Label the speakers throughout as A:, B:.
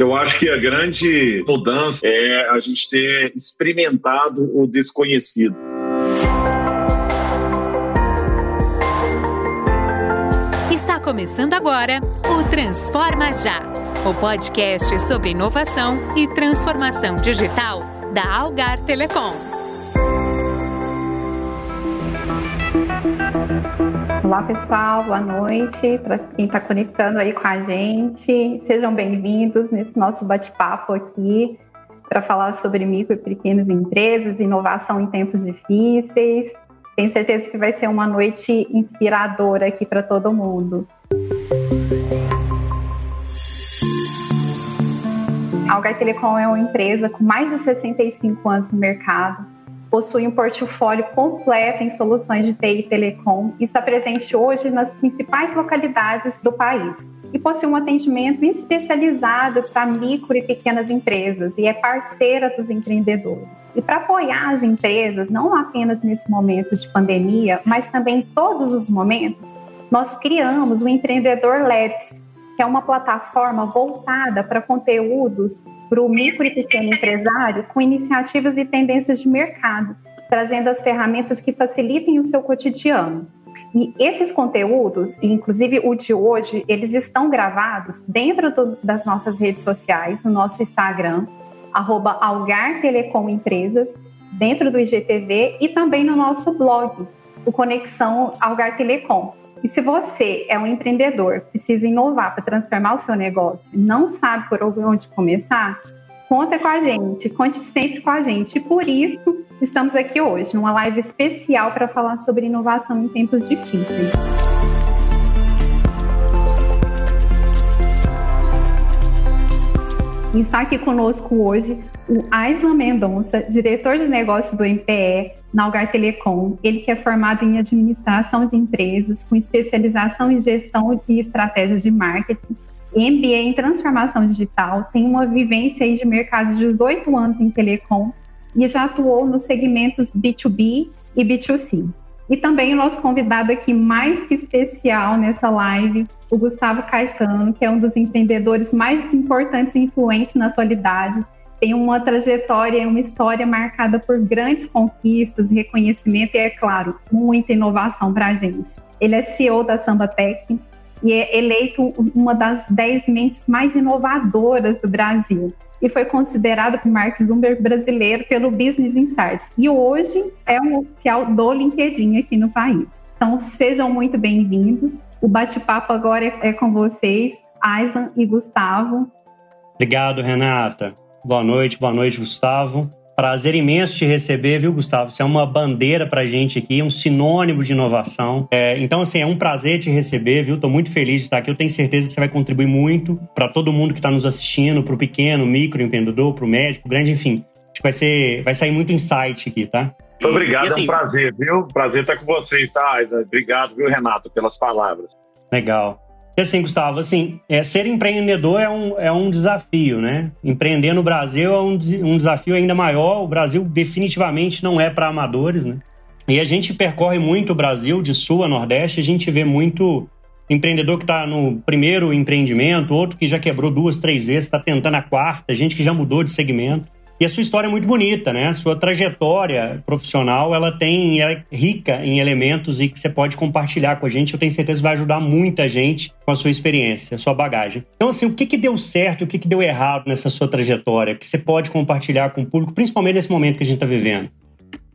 A: Eu acho que a grande mudança é a gente ter experimentado o desconhecido.
B: Está começando agora o Transforma Já, o podcast sobre inovação e transformação digital da Algar Telecom.
C: Olá, pessoal, boa noite para quem está conectando aí com a gente. Sejam bem-vindos nesse nosso bate-papo aqui para falar sobre micro e pequenas empresas, inovação em tempos difíceis. Tenho certeza que vai ser uma noite inspiradora aqui para todo mundo. A Algar Telecom é uma empresa com mais de 65 anos no mercado possui um portfólio completo em soluções de TI e telecom e está presente hoje nas principais localidades do país. E possui um atendimento especializado para micro e pequenas empresas e é parceira dos empreendedores. E para apoiar as empresas, não apenas nesse momento de pandemia, mas também em todos os momentos, nós criamos o Empreendedor Labs, que é uma plataforma voltada para conteúdos para o micro e pequeno empresário com iniciativas e tendências de mercado, trazendo as ferramentas que facilitem o seu cotidiano. E esses conteúdos, inclusive o de hoje, eles estão gravados dentro do, das nossas redes sociais, no nosso Instagram, arroba Algar Telecom Empresas, dentro do IGTV e também no nosso blog, o Conexão Algar Telecom. E se você é um empreendedor, precisa inovar para transformar o seu negócio, não sabe por onde começar, conta com a gente, conte sempre com a gente. E por isso estamos aqui hoje, numa live especial para falar sobre inovação em tempos difíceis. Está aqui conosco hoje o Aislan Mendonça, diretor de negócios do MPE, na Algar Telecom. Ele que é formado em administração de empresas, com especialização em gestão e estratégias de marketing, MBA em transformação digital, tem uma vivência de mercado de 18 anos em telecom e já atuou nos segmentos B2B e B2C. E também o nosso convidado aqui mais que especial nessa live, o Gustavo Caetano, que é um dos empreendedores mais importantes e influentes na atualidade, tem uma trajetória, uma história marcada por grandes conquistas, reconhecimento e, é claro, muita inovação para a gente. Ele é CEO da Samba Tech e é eleito uma das 10 mentes mais inovadoras do Brasil. E foi considerado o Mark Zuckerberg brasileiro pelo Business Insights. E hoje é um oficial do LinkedIn aqui no país. Então, sejam muito bem-vindos. O bate-papo agora é, é com vocês, Aislan e Gustavo.
D: Obrigado, Renata. Boa noite, boa noite, Gustavo. Prazer imenso te receber, viu, Gustavo? Você é uma bandeira pra gente aqui, um sinônimo de inovação. É, então, assim, é um prazer te receber, viu? Tô muito feliz de estar aqui. Eu tenho certeza que você vai contribuir muito para todo mundo que está nos assistindo, pro pequeno, micro empreendedor, pro médico, grande, enfim. Acho que vai, ser, vai sair muito insight aqui, tá?
A: Muito obrigado, assim, é um assim, prazer, viu? Prazer estar com vocês, tá? Obrigado, viu, Renato, pelas palavras.
D: Legal. E assim, Gustavo, assim, é, ser empreendedor é um, é um desafio, né? Empreender no Brasil é um, um desafio ainda maior. O Brasil definitivamente não é para amadores, né? E a gente percorre muito o Brasil, de sul a nordeste, a gente vê muito empreendedor que está no primeiro empreendimento, outro que já quebrou duas, três vezes, está tentando a quarta, gente que já mudou de segmento. E a sua história é muito bonita, né? A sua trajetória profissional, ela tem é rica em elementos e que você pode compartilhar com a gente. Eu tenho certeza que vai ajudar muita gente com a sua experiência, a sua bagagem. Então, assim, o que, que deu certo e o que, que deu errado nessa sua trajetória que você pode compartilhar com o público, principalmente nesse momento que a gente está vivendo?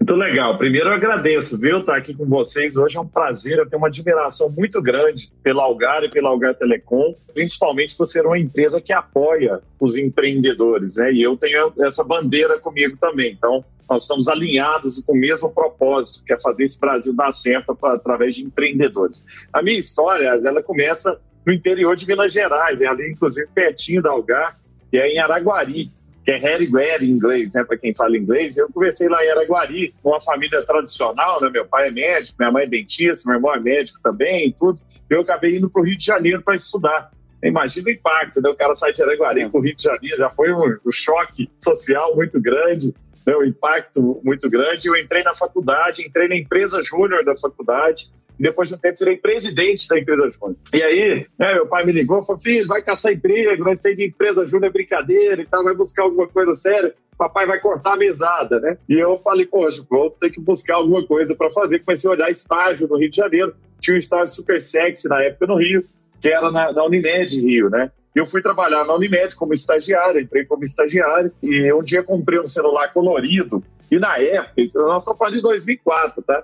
A: Muito legal. Primeiro eu agradeço, viu, estar aqui com vocês. Hoje é um prazer, eu tenho uma admiração muito grande pela Algar e pela Algar Telecom, principalmente por ser uma empresa que apoia os empreendedores, né? E eu tenho essa bandeira comigo também. Então, nós estamos alinhados com o mesmo propósito, que é fazer esse Brasil dar certo através de empreendedores. A minha história, ela começa no interior de Minas Gerais, é ali inclusive pertinho da Algar, que é em Araguari que é Harry em inglês, né, para quem fala inglês. Eu comecei lá em Araguari, uma família tradicional, né? Meu pai é médico, minha mãe é dentista, meu irmão é médico também, tudo. Eu acabei indo para o Rio de Janeiro para estudar. Imagina o impacto, né? O cara sai de Araguari para o Rio de Janeiro, já foi um, um choque social muito grande. Né, um impacto muito grande. Eu entrei na faculdade, entrei na empresa júnior da faculdade, e depois de um tempo virei presidente da empresa júnior. E aí, né, meu pai me ligou falou: Filho, vai caçar emprego, vai sair de empresa júnior é brincadeira e tal, vai buscar alguma coisa séria papai vai cortar a mesada, né? E eu falei, poxa, vou ter que buscar alguma coisa para fazer. Comecei a olhar estágio no Rio de Janeiro. Tinha um estágio super sexy na época no Rio, que era na, na Unimed Rio, né? Eu fui trabalhar na Unimed como estagiário, entrei como estagiário e um dia comprei um celular colorido. E na época, nós só falando de 2004, tá?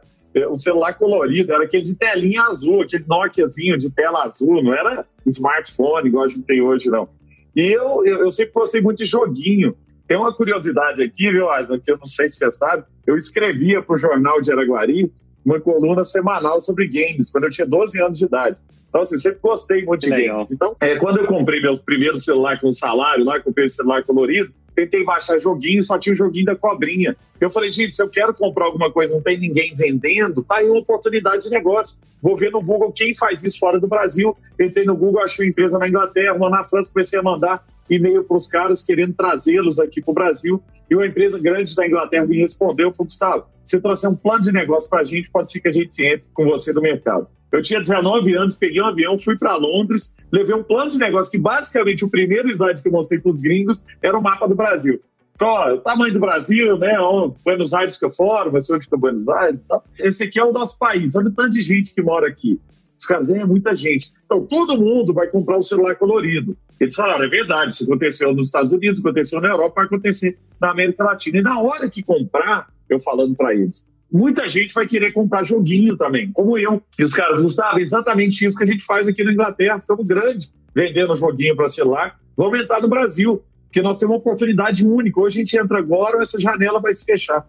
A: Um celular colorido, era aquele de telinha azul, aquele Nokiazinho de tela azul, não era smartphone igual a gente tem hoje, não. E eu, eu, eu sempre gostei muito de joguinho. Tem uma curiosidade aqui, viu, Asa, que eu não sei se você sabe. Eu escrevia para o Jornal de Araguari uma coluna semanal sobre games, quando eu tinha 12 anos de idade. Então, assim, eu sempre gostei muito de Legal. games. Então, é, quando eu comprei meus primeiros celulares com salário, lá, comprei esse celular colorido, tentei baixar joguinho, só tinha o joguinho da cobrinha. Eu falei, gente, se eu quero comprar alguma coisa, não tem ninguém vendendo, tá aí uma oportunidade de negócio. Vou ver no Google quem faz isso fora do Brasil. Entrei no Google, achei uma empresa na Inglaterra, uma na França, comecei a mandar e-mail para os caras querendo trazê-los aqui para o Brasil. E uma empresa grande da Inglaterra me respondeu, falou, Gustavo, se trouxer um plano de negócio para a gente, pode ser que a gente entre com você no mercado. Eu tinha 19 anos, peguei um avião, fui para Londres, levei um plano de negócio que basicamente o primeiro slide que eu mostrei para os gringos era o mapa do Brasil. Então, o tamanho do Brasil, né? Buenos Aires que eu foro, vai ser onde fica Buenos Aires e tal. Esse aqui é o nosso país. Olha o tanto de gente que mora aqui. Os caras, é muita gente. Então, todo mundo vai comprar um celular colorido. Eles falaram, é verdade, isso aconteceu nos Estados Unidos, aconteceu na Europa, vai acontecer na América Latina. E na hora que comprar, eu falando para eles, muita gente vai querer comprar joguinho também, como eu. E os caras, Gustavo, é exatamente isso que a gente faz aqui na Inglaterra, ficamos grandes vendendo joguinho para celular, vamos entrar no Brasil, porque nós temos uma oportunidade única. Hoje a gente entra agora, essa janela vai se fechar.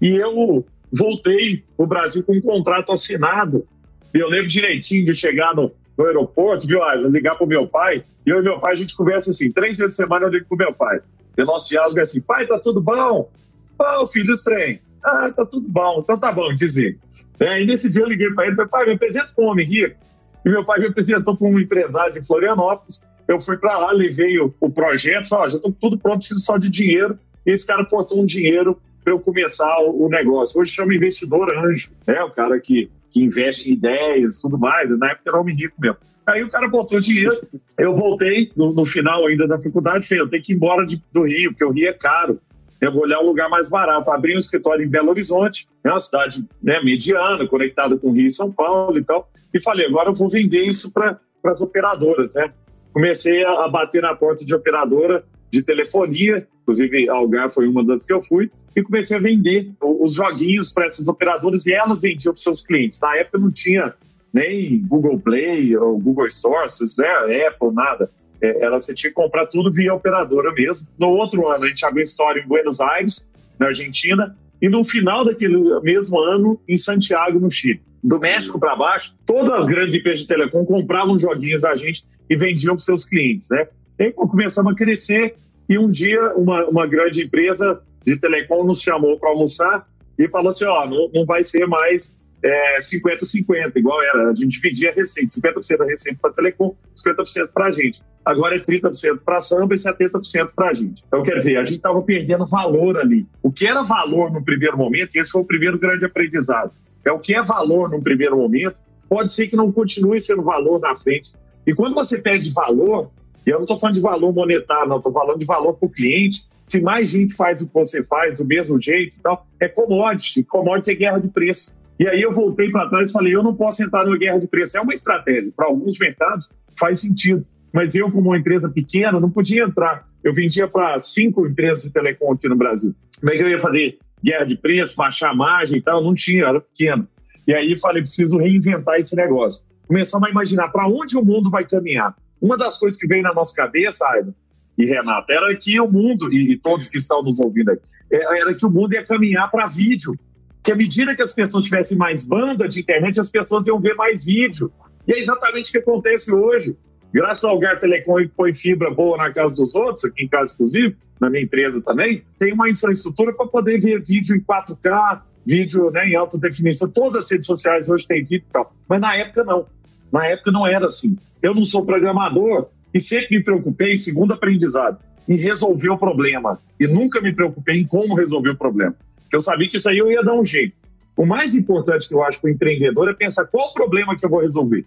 A: E eu voltei o Brasil com um contrato assinado. Eu lembro direitinho de chegar no, no aeroporto, viu, ligar para o meu pai, e eu e meu pai a gente conversa assim, três vezes por semana eu ligo para o meu pai. E o nosso diálogo é assim, pai, tá tudo bom? Bom, filho, estranho. Ah, tá tudo bom, então tá bom, dizer. É, e nesse dia eu liguei para ele e falei, pai, me apresenta com um homem rico. E meu pai me apresentou para um empresário de Florianópolis. Eu fui para lá, levei o, o projeto, falei, oh, já estou tudo pronto, preciso só de dinheiro. E esse cara portou um dinheiro para eu começar o, o, negócio. Hoje chama investidor anjo, né? O cara que, que investe em ideias tudo mais. Na época era homem rico mesmo. Aí o cara botou dinheiro, eu voltei no, no final ainda da faculdade, falei, eu tenho que ir embora de, do Rio, porque o Rio é caro eu vou olhar um lugar mais barato. Abri um escritório em Belo Horizonte, é uma cidade né, mediana, conectada com Rio e São Paulo e tal, e falei, agora eu vou vender isso para as operadoras, né? Comecei a, a, bater na porta de operadora de telefonia, inclusive a Algar foi uma das que eu fui, e comecei a vender os joguinhos para essas operadoras e elas vendiam para seus clientes. Na época não tinha nem Google Play ou Google Store, né, Apple, nada. É, ela você tinha que comprar tudo via operadora mesmo. No outro ano, a gente abriu história em Buenos Aires, na Argentina, e no final daquele mesmo ano, em Santiago, no Chile. Do México para baixo, todas as grandes empresas de telecom compravam joguinhos da gente e vendiam para seus clientes, né? E aí começamos a crescer e um dia uma, uma grande empresa de telecom nos chamou para almoçar e falou assim, ó, não, não vai ser mais é, 50-50, igual era. A gente dividia a receita, 50% da receita para telecom, 50% para a gente. Agora é 30% para a samba e 70% para a gente. Então, quer dizer, a gente estava perdendo valor ali. O que era valor no primeiro momento, e esse foi o primeiro grande aprendizado, é o que é valor no primeiro momento, pode ser que não continue sendo valor na frente. E quando você perde valor, e eu não estou falando de valor monetário, não, estou falando de valor para o cliente, se mais gente faz o que você faz do mesmo jeito e tal, é commodity. Commodity é guerra de preço. E aí eu voltei para trás e falei, eu não posso entrar numa guerra de preço. É uma estratégia. Para alguns mercados faz sentido. Mas eu, como uma empresa pequena, não podia entrar. Eu vendia para cinco empresas de telecom aqui no Brasil. Como é que eu ia fazer guerra de preço, baixar a margem e tal? Não tinha, era pequeno. E aí falei, preciso reinventar esse negócio. Começamos a imaginar para onde o mundo vai caminhar. Uma das coisas que veio na nossa cabeça, Aida e Renata, era que o mundo, e todos que estão nos ouvindo aqui, é, era que o mundo ia caminhar para vídeo que à medida que as pessoas tivessem mais banda de internet, as pessoas iam ver mais vídeo. E é exatamente o que acontece hoje. Graças ao Gar Telecom que põe fibra boa na casa dos outros, aqui em casa inclusive, na minha empresa também, tem uma infraestrutura para poder ver vídeo em 4K, vídeo né, em alta definição. Todas as redes sociais hoje têm vídeo e tal. Mas na época não. Na época não era assim. Eu não sou programador, e sempre me preocupei, segundo aprendizado, em resolver o problema. E nunca me preocupei em como resolver o problema. Porque eu sabia que isso aí eu ia dar um jeito. O mais importante que eu acho para o empreendedor é pensar qual o problema que eu vou resolver.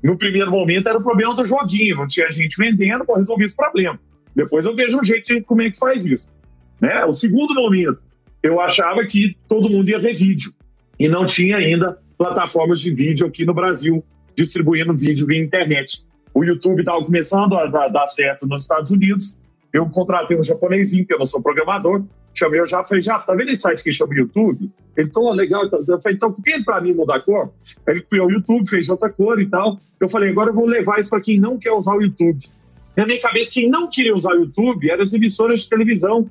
A: No primeiro momento era o problema do joguinho, não tinha gente vendendo, vou resolver esse problema. Depois eu vejo um jeito de como é que faz isso. Né? O segundo momento, eu achava que todo mundo ia ver vídeo. E não tinha ainda plataformas de vídeo aqui no Brasil distribuindo vídeo via internet. O YouTube estava começando a dar, certo nos Estados Unidos. Eu contratei um japonesinho, que eu não sou programador, chamei o já falei, já, tá vendo esse site que chama YouTube? Ele, tô, legal, então, eu falei, então, quem para mim mudar a cor? Ele criou o YouTube, fez outra cor e tal. Eu falei, agora eu vou levar isso para quem não quer usar o YouTube. Na minha cabeça, quem não queria usar o YouTube eram as emissoras de televisão.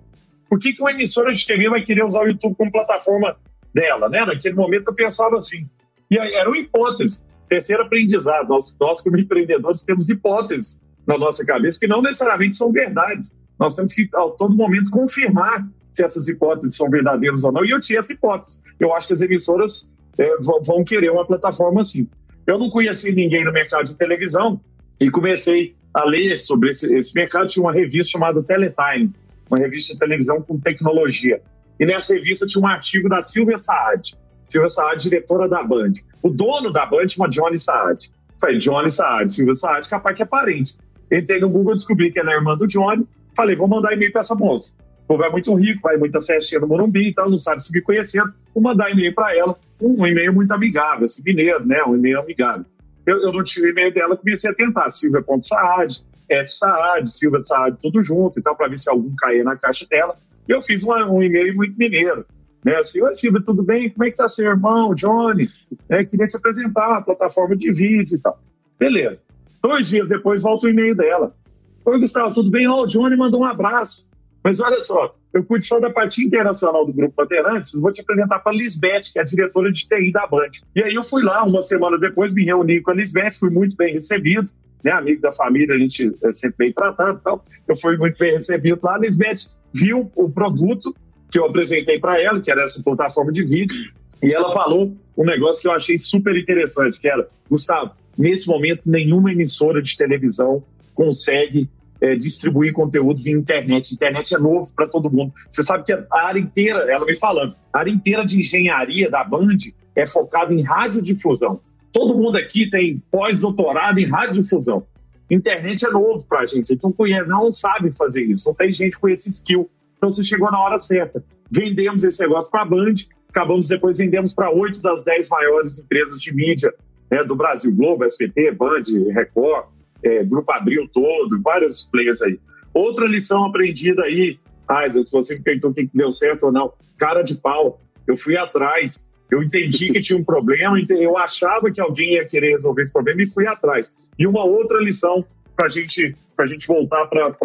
A: Por que, que uma emissora de TV vai querer usar o YouTube como plataforma dela, né? Naquele momento eu pensava assim. E era uma hipótese. Terceiro aprendizado. Nós, nós, como empreendedores, temos hipóteses na nossa cabeça que não necessariamente são verdades. Nós temos que, a todo momento, confirmar se essas hipóteses são verdadeiras ou não. E eu tinha essa hipótese. Eu acho que as emissoras é, vão querer uma plataforma assim. Eu não conhecia ninguém no mercado de televisão e comecei a ler sobre esse, esse mercado. Tinha uma revista chamada Teletime, uma revista de televisão com tecnologia. E nessa revista tinha um artigo da Silvia Saad. Silvia Saad, diretora da Band. O dono da Band chama Johnny Saad. Falei, Johnny Saad, Silvia Saad, capaz que é parente. Entrei no Google, descobri que ela é irmã do Johnny. Falei, vou mandar e-mail para essa moça. O povo é muito rico, vai muita festinha no Morumbi e tal, não sabe se me conhecendo. Vou mandar e-mail para ela, um, e-mail muito amigável, assim, mineiro, né? Um e-mail amigável. Eu, eu não tive e-mail dela, comecei a tentar, Silvia.saad, S. Saad, Silvia Saad, tudo junto e tal, para ver se algum caía na caixa dela. E eu fiz uma, um e-mail muito mineiro. Né, assim, oi Silvia, tudo bem? Como é que tá seu irmão, Johnny? É, queria te apresentar a plataforma de vídeo e tal. Beleza. Dois dias depois volta o e-mail dela. Oi, Gustavo, tudo bem? Ó, oh, o Johnny mandou um abraço. Mas olha só, eu cuido só da parte internacional do Grupo Bandeirantes, vou te apresentar para a Lisbeth, que é a diretora de TI da Band. E aí eu fui lá, uma semana depois, me reuni com a Lisbeth, fui muito bem recebido, né, amigo da família, a gente é sempre bem tratado e tal. Eu fui muito bem recebido lá. A Lisbeth viu o produto que eu apresentei para ela, que era essa plataforma de vídeo, e ela falou um negócio que eu achei super interessante, que era, Gustavo, nesse momento nenhuma emissora de televisão consegue é, distribuir conteúdo via internet. Internet é novo para todo mundo. Você sabe que a área inteira, ela me falando, a área inteira de engenharia da Band é focada em radiodifusão. Todo mundo aqui tem pós-doutorado em radiodifusão. Internet é novo para a gente, a gente não conhece, não sabe fazer isso, não tem gente com esse skill. Então você chegou na hora certa. Vendemos esse negócio para a Band, acabamos depois vendemos para oito das dez maiores empresas de mídia né, do Brasil, Globo, SBT, Band, Record, é, Grupo Abril todo, vários players aí. Outra lição aprendida aí, Isaac, você me perguntou o que deu certo ou não, cara de pau, eu fui atrás, eu entendi que tinha um problema, eu achava que alguém ia querer resolver esse problema e fui atrás. E uma outra lição para gente, a gente voltar para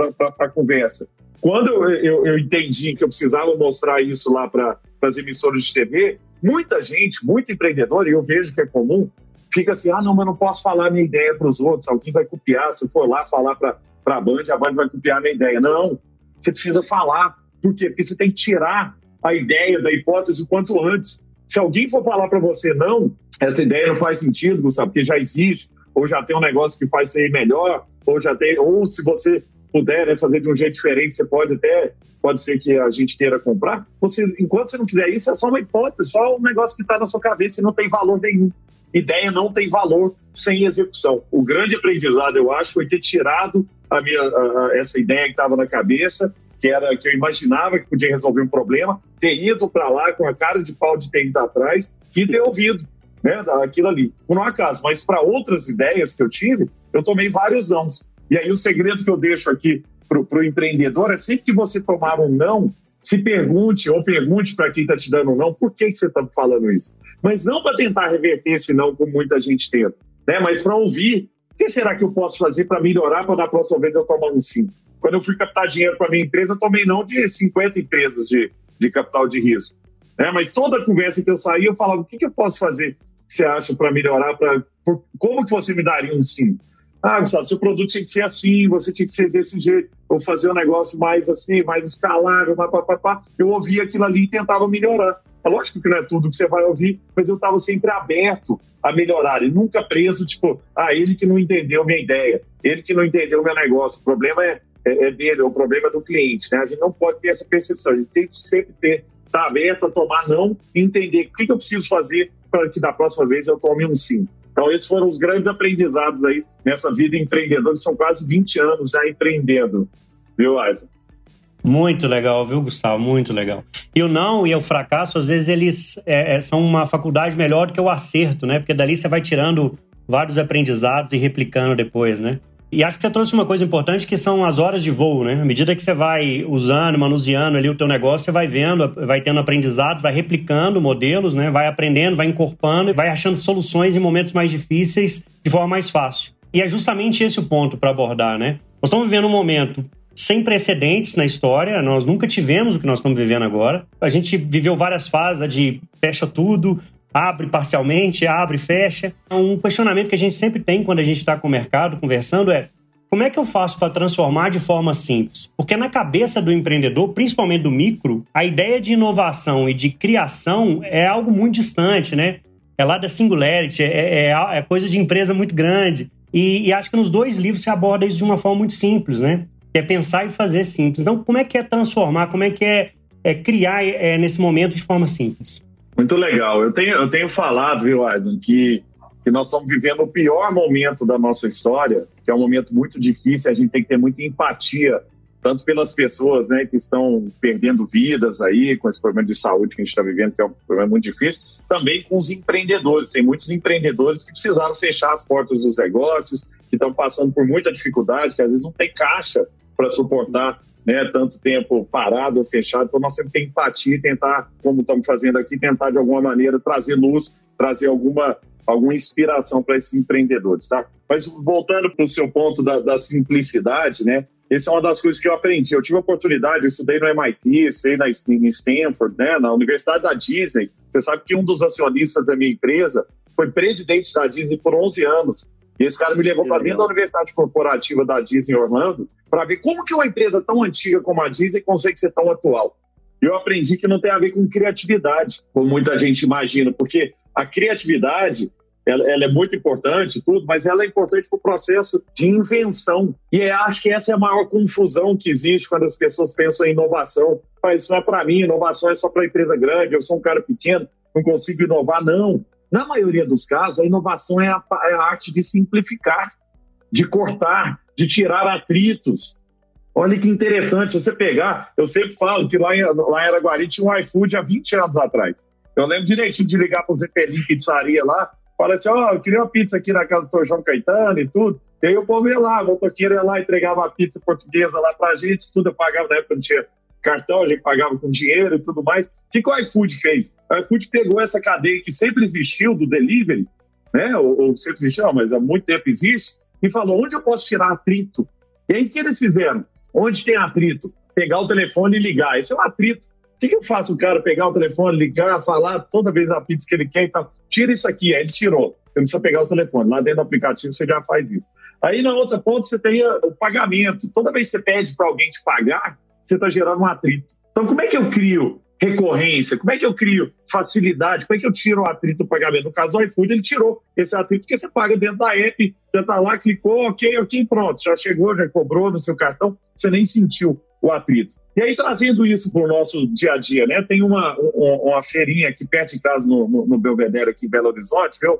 A: a conversa. Quando eu, eu, eu, entendi que eu precisava mostrar isso lá para as emissoras de TV, muita gente, muito empreendedor, e eu vejo que é comum, fica assim: ah, não, mas não posso falar minha ideia para os outros, alguém vai copiar. Se eu for lá falar para a Band, a Band vai copiar minha ideia. Não, você precisa falar. Por quê? Porque você tem que tirar a ideia da hipótese o quanto antes. Se alguém for falar para você, não, essa ideia não faz sentido, Gustavo, porque já existe, ou já tem um negócio que faz ser melhor, ou já tem, ou se você puder né, fazer de um jeito diferente, você pode até, pode ser que a gente queira comprar. Você, enquanto você não fizer isso, é só uma hipótese, só um negócio que está na sua cabeça e não tem valor nenhum. Ideia não tem valor sem execução. O grande aprendizado, eu acho, foi ter tirado a minha, a, a, essa ideia que estava na cabeça, que era que eu imaginava que podia resolver um problema, ter ido para lá com a cara de pau de ter ido atrás e ter ouvido né, aquilo ali. Por um acaso, mas para outras ideias que eu tive, eu tomei vários nãos. E aí o segredo que eu deixo aqui para o empreendedor é sempre que você tomar um não, se pergunte ou pergunte para quem está te dando um não, por que, que você está falando isso? Mas não para tentar reverter esse não, como muita gente tenta, né? mas para ouvir o que será que eu posso fazer para melhorar para da próxima vez eu tomar um sim? Quando eu fui captar dinheiro para minha empresa, eu tomei não de 50 empresas de, de capital de risco. Né? Mas toda conversa que eu saía, eu falava, o que, que eu posso fazer, que você acha, para melhorar? Pra, por, como que você me daria um sim? Ah, Gustavo, seu produto tinha que ser assim, você tinha que ser desse jeito, ou fazer um negócio mais assim, mais escalável, pá, pá, pá, Eu ouvia aquilo ali e tentava melhorar. É lógico que não é tudo que você vai ouvir, mas eu estava sempre aberto a melhorar e nunca preso, tipo, ah, ele que não entendeu minha ideia, ele que não entendeu meu negócio. O problema é, é, é dele, o problema é do cliente, né? A gente não pode ter essa percepção, a gente tem que sempre ter, estar tá aberto a tomar não e entender o que, que eu preciso fazer para que da próxima vez eu tome um sim. Então, esses foram os grandes aprendizados aí nessa vida empreendedora, são quase 20 anos já empreendendo, viu, Asa?
D: Muito legal, viu, Gustavo? Muito legal. E o não e o fracasso, às vezes, eles é, é, são uma faculdade melhor do que o acerto, né? Porque dali você vai tirando vários aprendizados e replicando depois, né? E acho que você trouxe uma coisa importante que são as horas de voo, né? À medida que você vai usando, manuseando ali o teu negócio, você vai vendo, vai tendo aprendizados, vai replicando modelos, né? Vai aprendendo, vai incorporando, vai achando soluções em momentos mais difíceis de forma mais fácil. E é justamente esse o ponto para abordar, né? Nós estamos vivendo um momento sem precedentes na história, nós nunca tivemos o que nós estamos vivendo agora. A gente viveu várias fases de fecha tudo, abre parcialmente, abre, fecha. Um questionamento que a gente sempre tem quando a gente está com o mercado conversando é como é que eu faço para transformar de forma simples? Porque na cabeça do empreendedor, principalmente do micro, a ideia de inovação e de criação é algo muito distante, né? É lá da singularity, é, é, é coisa de empresa muito grande. E, e, acho que nos dois livros se aborda isso de uma forma muito simples, né? É pensar e fazer simples. Então, como é que é transformar? Como é que é, é criar é, nesse momento de forma simples?
A: Muito legal. Eu tenho, eu tenho falado, viu, Aydin, que, que nós estamos vivendo o pior momento da nossa história, que é um momento muito difícil, a gente tem que ter muita empatia, tanto pelas pessoas né, que estão perdendo vidas aí, com esse problema de saúde que a gente está vivendo, que é um problema muito difícil, também com os empreendedores. Tem muitos empreendedores que precisaram fechar as portas dos negócios, que estão passando por muita dificuldade, que às vezes não tem caixa para suportar né, tanto tempo parado ou fechado, então nós sempre temos empatia e tentar, como estamos fazendo aqui, tentar de alguma maneira trazer luz, trazer alguma, alguma inspiração para esses empreendedores, tá? Mas voltando para o seu ponto da, da, simplicidade, né? Essa é uma das coisas que eu aprendi. Eu tive a oportunidade, eu estudei no MIT, estudei na, em Stanford, né, na Universidade da Disney. Você sabe que um dos acionistas da minha empresa foi presidente da Disney por 11 anos. E esse cara me levou para dentro da Universidade Corporativa da Disney Orlando para ver como que uma empresa tão antiga como a Disney consegue ser tão atual. Eu aprendi que não tem a ver com criatividade, como muita gente imagina, porque a criatividade ela, ela, é muito importante, tudo, mas ela é importante para o processo de invenção. E acho que essa é a maior confusão que existe quando as pessoas pensam em inovação. Mas isso não é para mim, inovação é só para empresa grande, eu sou um cara pequeno, não consigo inovar. Não. Na maioria dos casos, a inovação é a, é a arte de simplificar, de cortar, de tirar atritos. Olha que interessante, você pegar, eu sempre falo que lá em, lá em Araguari tinha um iFood há 20 anos atrás. Eu lembro direitinho de ligar para o Zeppelin Pizzaria lá, falar assim, ó, oh, eu queria uma pizza aqui na casa do João Caetano e tudo. E aí eu povo ia lá, o motoqueiro ia lá, entregava a pizza portuguesa lá pra gente, tudo eu pagava, na época não tinha cartão, a gente pagava com dinheiro e tudo mais. O que, que o iFood fez? O iFood pegou essa cadeia que sempre existiu do delivery, né? Ou, ou sempre existiu, mas há muito tempo existe, e falou: onde eu posso tirar atrito? E aí o que eles fizeram? Onde tem atrito? Pegar o telefone e ligar. Esse é um atrito. O que, que eu faço o cara pegar o telefone, ligar, falar toda vez a pizza que ele quer e tal? Tira isso aqui. Aí ele tirou. Você não precisa pegar o telefone. Lá dentro do aplicativo você já faz isso. Aí na outra ponta você tem o pagamento. Toda vez que você pede para alguém te pagar, você está gerando um atrito. Então, como é que eu crio recorrência? Como é que eu crio facilidade? Como é que eu tiro o atrito do pagamento? No caso do iFood, ele tirou esse atrito porque você paga dentro da app, já está lá, clicou, ok, ok, pronto, já chegou, já cobrou no seu cartão, você nem sentiu o atrito. E aí, trazendo isso para o nosso dia a dia, né? Tem uma, uma, uma, feirinha aqui perto de casa, no, no, no Belvedere, aqui em Belo Horizonte, viu,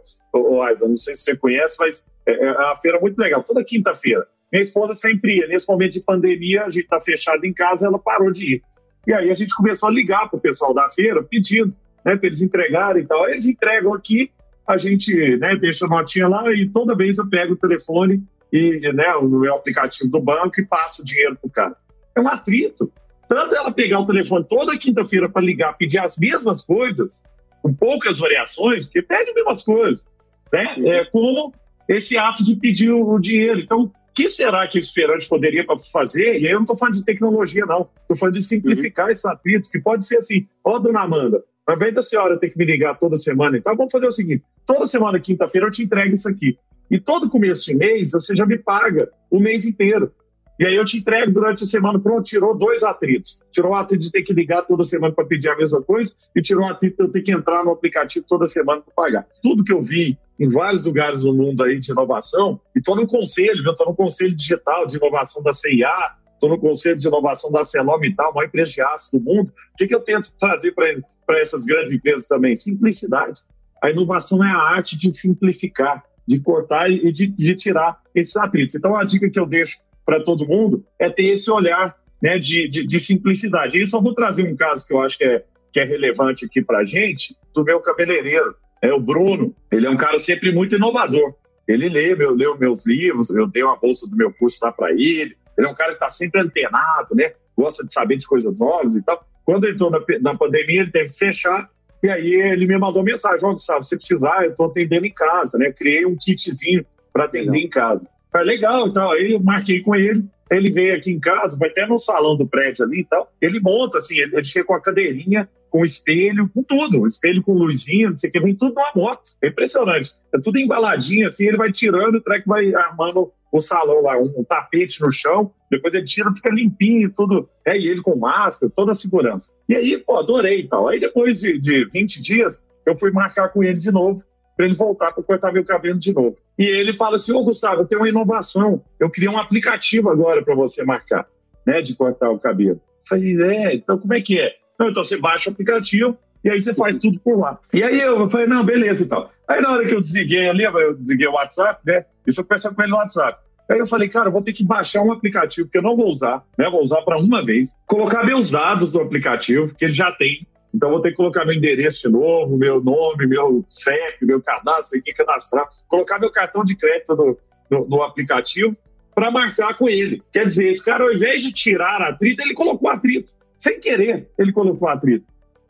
A: Aiza? Não sei se você conhece, mas é, é uma feira muito legal, toda quinta-feira. Minha esposa sempre ia. Nesse momento de pandemia, a gente está fechado em casa, ela parou de ir. E aí a gente começou a ligar para o pessoal da feira, pedindo né, para eles entregarem e tal. Eles entregam aqui, a gente né, deixa a notinha lá e toda vez eu pego o telefone e né, o meu aplicativo do banco e passo o dinheiro para o cara. É um atrito. Tanto ela pegar o telefone toda quinta-feira para ligar, pedir as mesmas coisas, com poucas variações, porque pede as mesmas coisas, né? É, como esse ato de pedir o dinheiro. Então, que será que o esperante poderia fazer? E aí eu não estou falando de tecnologia, não. Estou falando de simplificar uhum. esses atritos, que pode ser assim, ó, oh, dona Amanda, ao invés da senhora ter que me ligar toda semana, então vamos fazer o seguinte, toda semana, quinta-feira, eu te entrego isso aqui. E todo começo de mês você já me paga o mês inteiro. E aí eu te entrego durante a semana, pronto, tirou dois atritos. Tirou o atrito de ter que ligar toda semana para pedir a mesma coisa e tirou o atrito de eu ter que entrar no aplicativo toda semana para pagar. Tudo que eu vi em vários lugares do mundo aí de inovação, e estou no conselho, estou no conselho digital de inovação da CIA, estou no conselho de inovação da Celom e tal, maior empresa de aço do mundo. O que, que eu tento trazer para essas grandes empresas também? Simplicidade. A inovação é a arte de simplificar, de cortar e de, de tirar esses atritos. Então, a dica que eu deixo para todo mundo é ter esse olhar né, de, de, de, simplicidade. E eu só vou trazer um caso que eu acho que é, que é relevante aqui para a gente, do meu cabeleireiro, é o Bruno. Ele é um cara sempre muito inovador. Ele lê, meu, lê meus livros, eu dei uma bolsa do meu curso lá para ele. Ele é um cara que está sempre antenado, né? Gosta de saber de coisas novas e tal. Quando entrou na, na pandemia, ele teve que fechar. E aí ele me mandou mensagem: Ó, oh, Gustavo, se precisar, eu estou atendendo em casa, né? Criei um kitzinho para atender Legal. em casa. Foi legal, então. Aí eu marquei com ele. Ele veio aqui em casa, vai até no salão do prédio ali e tal. Ele monta, assim, ele, ele chega com a cadeirinha, com espelho, com tudo. Espelho com luzinha, não sei o que, vem tudo numa moto. É impressionante. É tudo embaladinho, assim, ele vai tirando, o treco vai armando o salão lá, um, um, tapete no chão, depois ele tira, fica limpinho, tudo. É, e ele com máscara, toda a segurança. E aí, pô, adorei e tal. Aí depois de, de 20 dias, eu fui marcar com ele de novo para ele voltar para cortar meu cabelo de novo. E ele fala assim: Ô Gustavo, eu tenho uma inovação. Eu criei um aplicativo agora para você marcar, né, de cortar o cabelo. Eu falei: É, então como é que é? Não, então você baixa o aplicativo e aí você faz tudo por lá. E aí eu falei: Não, beleza e tal. Aí na hora que eu desliguei ali, eu desliguei o WhatsApp, né? Isso eu conversando com ele no WhatsApp. Aí eu falei, cara, eu vou ter que baixar um aplicativo que eu não vou usar, né? Vou usar para uma vez, colocar meus dados do aplicativo, que ele já tem, então, vou ter que colocar meu endereço de novo, meu nome, meu CEP, meu cadastro aqui, cadastrar, colocar meu cartão de crédito no, no, no aplicativo para marcar com ele. Quer dizer, esse cara, ao invés de tirar atrito, ele colocou atrito. Sem querer, ele colocou atrito.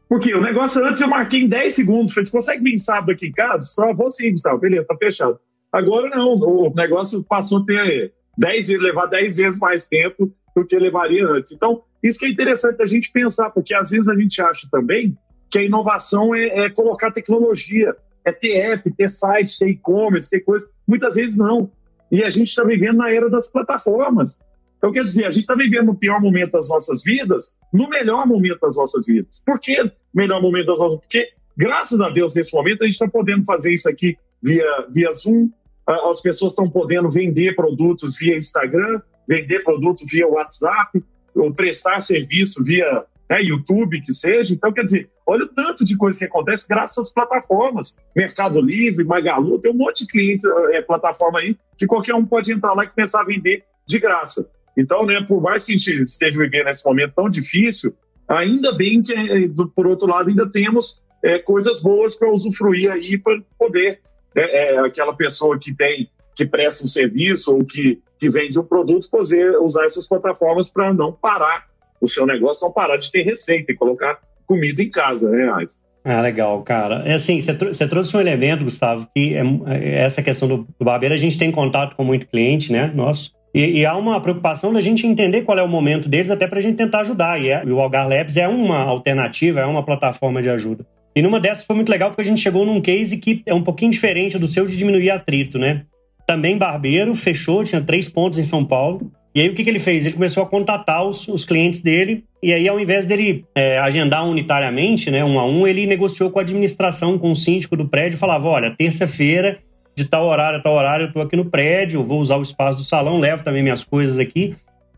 A: Porque o negócio antes eu marquei em 10 segundos. Falei, você consegue vir sábado aqui em casa? Só vou sim, Gustavo. Beleza, tá fechado. Agora não, o negócio passou a ter 10 levar 10 vezes mais tempo do que levaria antes. Então, isso que é interessante a gente pensar, porque às vezes a gente acha também que a inovação é, é colocar tecnologia, é ter app, ter site, ter e-commerce, ter coisas. Muitas vezes não. E a gente está vivendo na era das plataformas. Então, quer dizer, a gente está vivendo o pior momento das nossas vidas no melhor momento das nossas vidas. Por que melhor momento das nossas? Porque, graças a Deus, nesse momento, a gente está podendo fazer isso aqui via, via Zoom, as pessoas estão podendo vender produtos via Instagram, vender produto via WhatsApp, ou prestar serviço via né, YouTube, que seja. Então, quer dizer, olha o tanto de coisa que acontece graças às plataformas. Mercado Livre, Magalu, tem um monte de clientes, é, plataforma aí, que qualquer um pode entrar lá e começar a vender de graça. Então, né, por mais que a gente esteja vivendo esse momento tão difícil, ainda bem que, é, por outro lado, ainda temos é, coisas boas para usufruir aí, para poder, é, aquela pessoa que tem que presta um serviço ou que, que vende um produto poder usar essas plataformas para não parar o seu negócio, não parar de ter receita e colocar comida em casa, né, Ais?
D: Ah, legal, cara. É assim, você trouxe um elemento, Gustavo, que é, é, essa questão do, do barbeiro, a gente tem contato com muito cliente, né, nosso, e, e, há uma preocupação da gente entender qual é o momento deles, até para a gente tentar ajudar. E, é, e o Algar Labs é uma alternativa, é uma plataforma de ajuda. E numa dessas foi muito legal porque a gente chegou num case que é um pouquinho diferente do seu de diminuir atrito, né? Também barbeiro, fechou, tinha três pontos em São Paulo. E aí o que, que ele fez? Ele começou a contatar os, os clientes dele, e aí ao invés dele é, agendar unitariamente, né, um a um, ele negociou com a administração, com o síndico do prédio, falava, olha, terça-feira, de tal horário a tal horário, eu estou aqui no prédio, vou usar o espaço do salão, levo também minhas coisas aqui,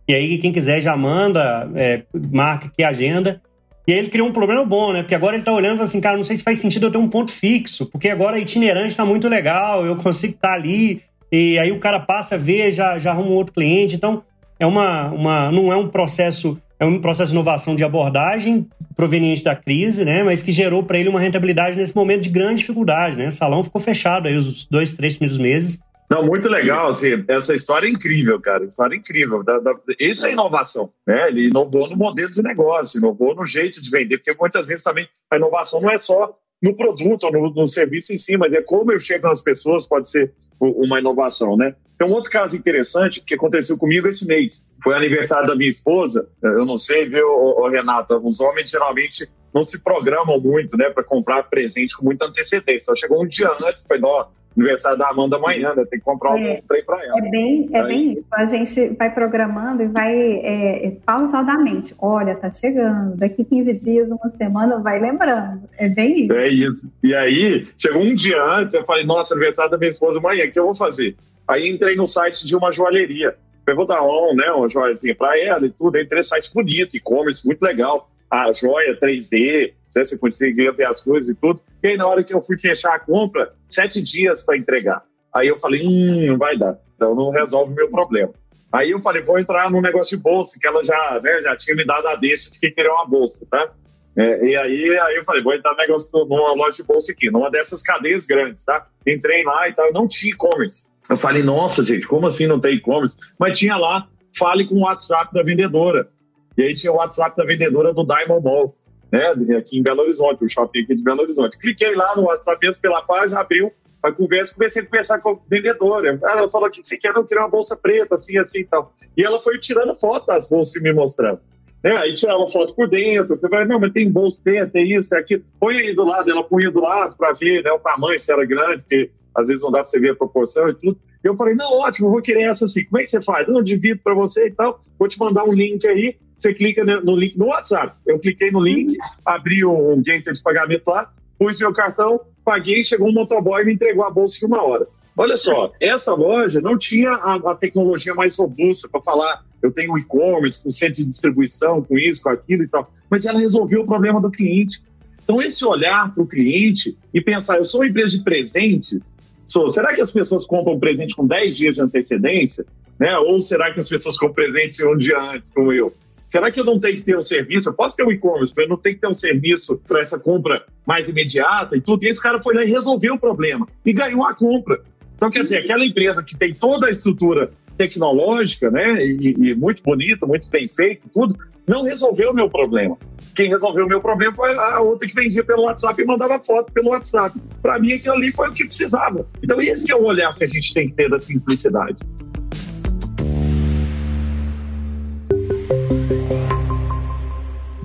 D: e aí quem quiser já manda, é, marca aqui a agenda. E aí ele criou um problema bom, né? Porque agora ele tá olhando e fala assim, cara, não sei se faz sentido eu ter um ponto fixo, porque agora itinerante está muito legal, eu consigo estar tá ali, e aí o cara passa, vê, já, já arruma um outro cliente. Então, é uma, uma, não é um processo, é um processo de inovação de abordagem proveniente da crise, né? Mas que gerou para ele uma rentabilidade nesse momento de grande dificuldade, né? O salão ficou fechado aí os dois, três primeiros meses.
A: Não, muito legal, assim, essa história é incrível, cara, história é incrível. Da, da, isso é inovação, né? Ele inovou no modelo de negócio, inovou no jeito de vender, porque muitas vezes também a inovação não é só no produto ou no, no serviço em si, mas é como eu chego nas pessoas, pode ser uma inovação, né? Tem um outro caso interessante que aconteceu comigo esse mês. Foi aniversário da minha esposa. Eu não sei, viu, Renato? Os homens geralmente não se programam muito, né, para comprar presente com muita antecedência. Então, chegou um dia antes, foi, ó, aniversário da Amanda amanhã, né? Tem que comprar
C: É.
A: um trem pra ela.
C: É bem, é
A: Aí-
C: bem isso. A gente vai programando e vai é, é, pausadamente. Olha, tá chegando. Daqui 15 dias, uma semana, vai lembrando. É bem isso.
A: É isso. E aí, chegou um dia antes, eu falei, nossa, aniversário da minha esposa amanhã, o que eu vou fazer? Aí entrei no site de uma joalheria. Eu vou dar um, né, uma joiazinha pra ela e tudo. Entrei no site bonito, e-commerce, muito legal. A joia 3D, né, você conseguia ver as coisas e tudo. E aí, na hora que eu fui fechar a compra, sete dias para entregar. Aí eu falei, hum, não vai dar. Então não resolve o meu problema. Aí eu falei, vou entrar num negócio de bolsa, que ela já, né, já tinha me dado a deixa de que queria uma bolsa, tá? É, e aí, aí eu falei, vou entrar negócio numa loja de bolsa aqui, numa dessas cadeias grandes, tá? Entrei lá e tal, não tinha e-commerce. Eu falei, nossa, gente, como assim não tem e-commerce? Mas tinha lá, fale com o WhatsApp da vendedora. E aí tinha o WhatsApp da vendedora do Diamond Mall, né? Aqui em Belo Horizonte, o shopping aqui de Belo Horizonte. Cliquei lá no WhatsApp mesmo pela página, abriu a conversa, comecei a conversar com a vendedora. Ela falou, que você quer? Eu queria uma bolsa preta, assim, assim e tal. E ela foi tirando foto das bolsas e me mostrando. Né? Aí tirava foto por dentro, eu falei, não, mas tem bolsa dentro, tem isso, tem aquilo. Põe aí do lado, ela punha do lado para ver né, o tamanho, se era grande, porque às vezes não dá para você ver a proporção e tudo. Eu falei, não, ótimo, vou querer essa assim. Como é que você faz? Não, eu divido para você e tal, vou te mandar um link aí, você clica ne- no link no WhatsApp. Eu cliquei no link, abri o, o gateway de pagamento lá, pus meu cartão, paguei, chegou um motoboy e me entregou a bolsa em uma hora. Olha só, essa loja não tinha a, a tecnologia mais robusta para falar, eu tenho um e-commerce com centro de distribuição, com isso, com aquilo e tal, mas ela resolveu o problema do cliente. Então, esse olhar para o cliente e pensar, eu sou uma empresa de presentes, sou, será que as pessoas compram presente com 10 dias de antecedência? Né? Ou será que as pessoas compram presente um dia antes, como eu? Será que eu não tenho que ter um serviço? Eu posso ter um e-commerce, mas eu não tenho que ter um serviço para essa compra mais imediata e tudo. E esse cara foi lá e resolveu o problema e ganhou a compra. Então, quer dizer, aquela empresa que tem toda a estrutura tecnológica, né, e, e muito bonita, muito bem feita, tudo, não resolveu o meu problema. Quem resolveu o meu problema foi a outra que vendia pelo WhatsApp e mandava foto pelo WhatsApp. Para mim, aquilo ali foi o que precisava. Então, esse é o olhar que a gente tem que ter da simplicidade.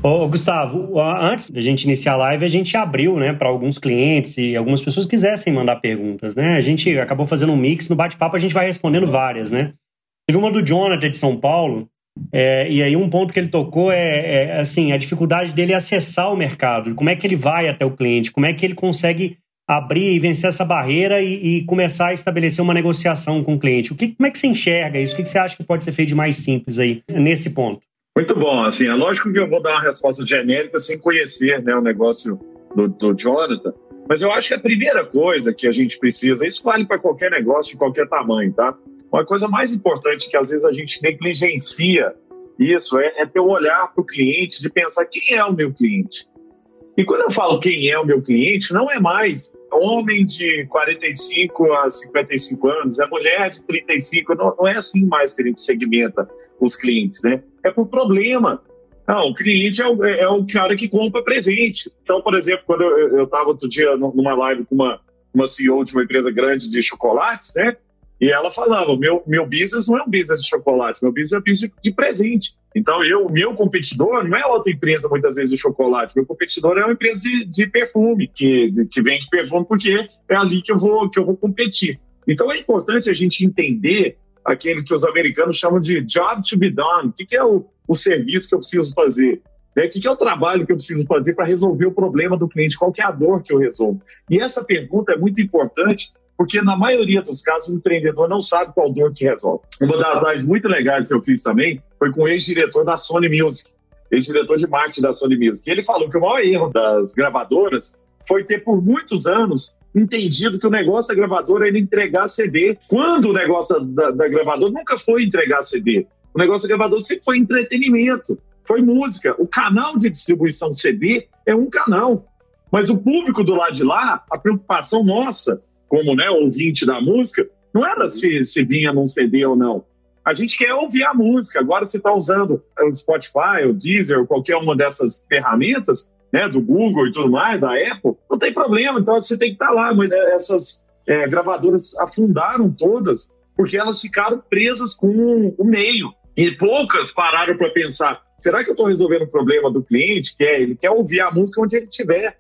D: Ô, Gustavo, antes da gente iniciar a live, a gente abriu, né, para alguns clientes e algumas pessoas quisessem mandar perguntas, né? A gente acabou fazendo um mix, no bate-papo a gente vai respondendo várias, né? Teve uma do Jonathan de São Paulo, é, e aí um ponto que ele tocou é, é, assim, a dificuldade dele acessar o mercado, como é que ele vai até o cliente, como é que ele consegue abrir e vencer essa barreira e, e começar a estabelecer uma negociação com o cliente. O que, como é que você enxerga isso? O que, que você acha que pode ser feito de mais simples aí, nesse ponto?
A: Muito bom, assim, é lógico que eu vou dar uma resposta genérica sem conhecer né, o negócio do, do Jonathan, mas eu acho que a primeira coisa que a gente precisa, isso vale para qualquer negócio de qualquer tamanho, tá? Uma coisa mais importante que às vezes a gente negligencia isso é, é ter um olhar para o cliente de pensar quem é o meu cliente. E quando eu falo quem é o meu cliente, não é mais homem de 45 a 55 anos, é mulher de 35, não, não é assim mais que a gente segmenta os clientes, né? É por problema. Não, o cliente é o, é o cara que compra presente. Então, por exemplo, quando eu estava outro dia numa live com uma, uma CEO de uma empresa grande de chocolates, né? E ela falava: meu, meu business não é um business de chocolate, meu business é um business de, presente. Então, eu, meu competidor não é outra empresa, muitas vezes, de chocolate. Meu competidor é uma empresa de, de perfume, que, que vende perfume, porque é ali que eu, vou, que eu vou competir. Então, é importante a gente entender aquele que os americanos chamam de job to be done. O que, que é o, o serviço que eu preciso fazer? Né? O que, que é o trabalho que eu preciso fazer para resolver o problema do cliente? Qual é a dor que eu resolvo? E essa pergunta é muito importante porque na maioria dos casos o empreendedor não sabe qual dor que resolve. Uma das lives muito legais que eu fiz também foi com o ex-diretor da Sony Music, ex-diretor de marketing da Sony Music. Ele falou que o maior erro das gravadoras foi ter por muitos anos entendido que o negócio da gravadora era entregar CD, quando o negócio da, da gravadora nunca foi entregar CD. O negócio da gravadora sempre foi entretenimento, foi música. O canal de distribuição CD é um canal. Mas o público do lado de lá, a preocupação nossa como né, ouvinte da música, não era se, se vinha num CD ou não. A gente quer ouvir a música. Agora, você está usando o Spotify, o Deezer, ou qualquer uma dessas ferramentas, né, do Google e tudo mais, da Apple, não tem problema. Então, você tem que estar tá lá. Mas essas é, gravadoras afundaram todas porque elas ficaram presas com o meio. E poucas pararam para pensar: será que eu estou resolvendo o problema do cliente? Que é, ele quer ouvir a música onde ele estiver,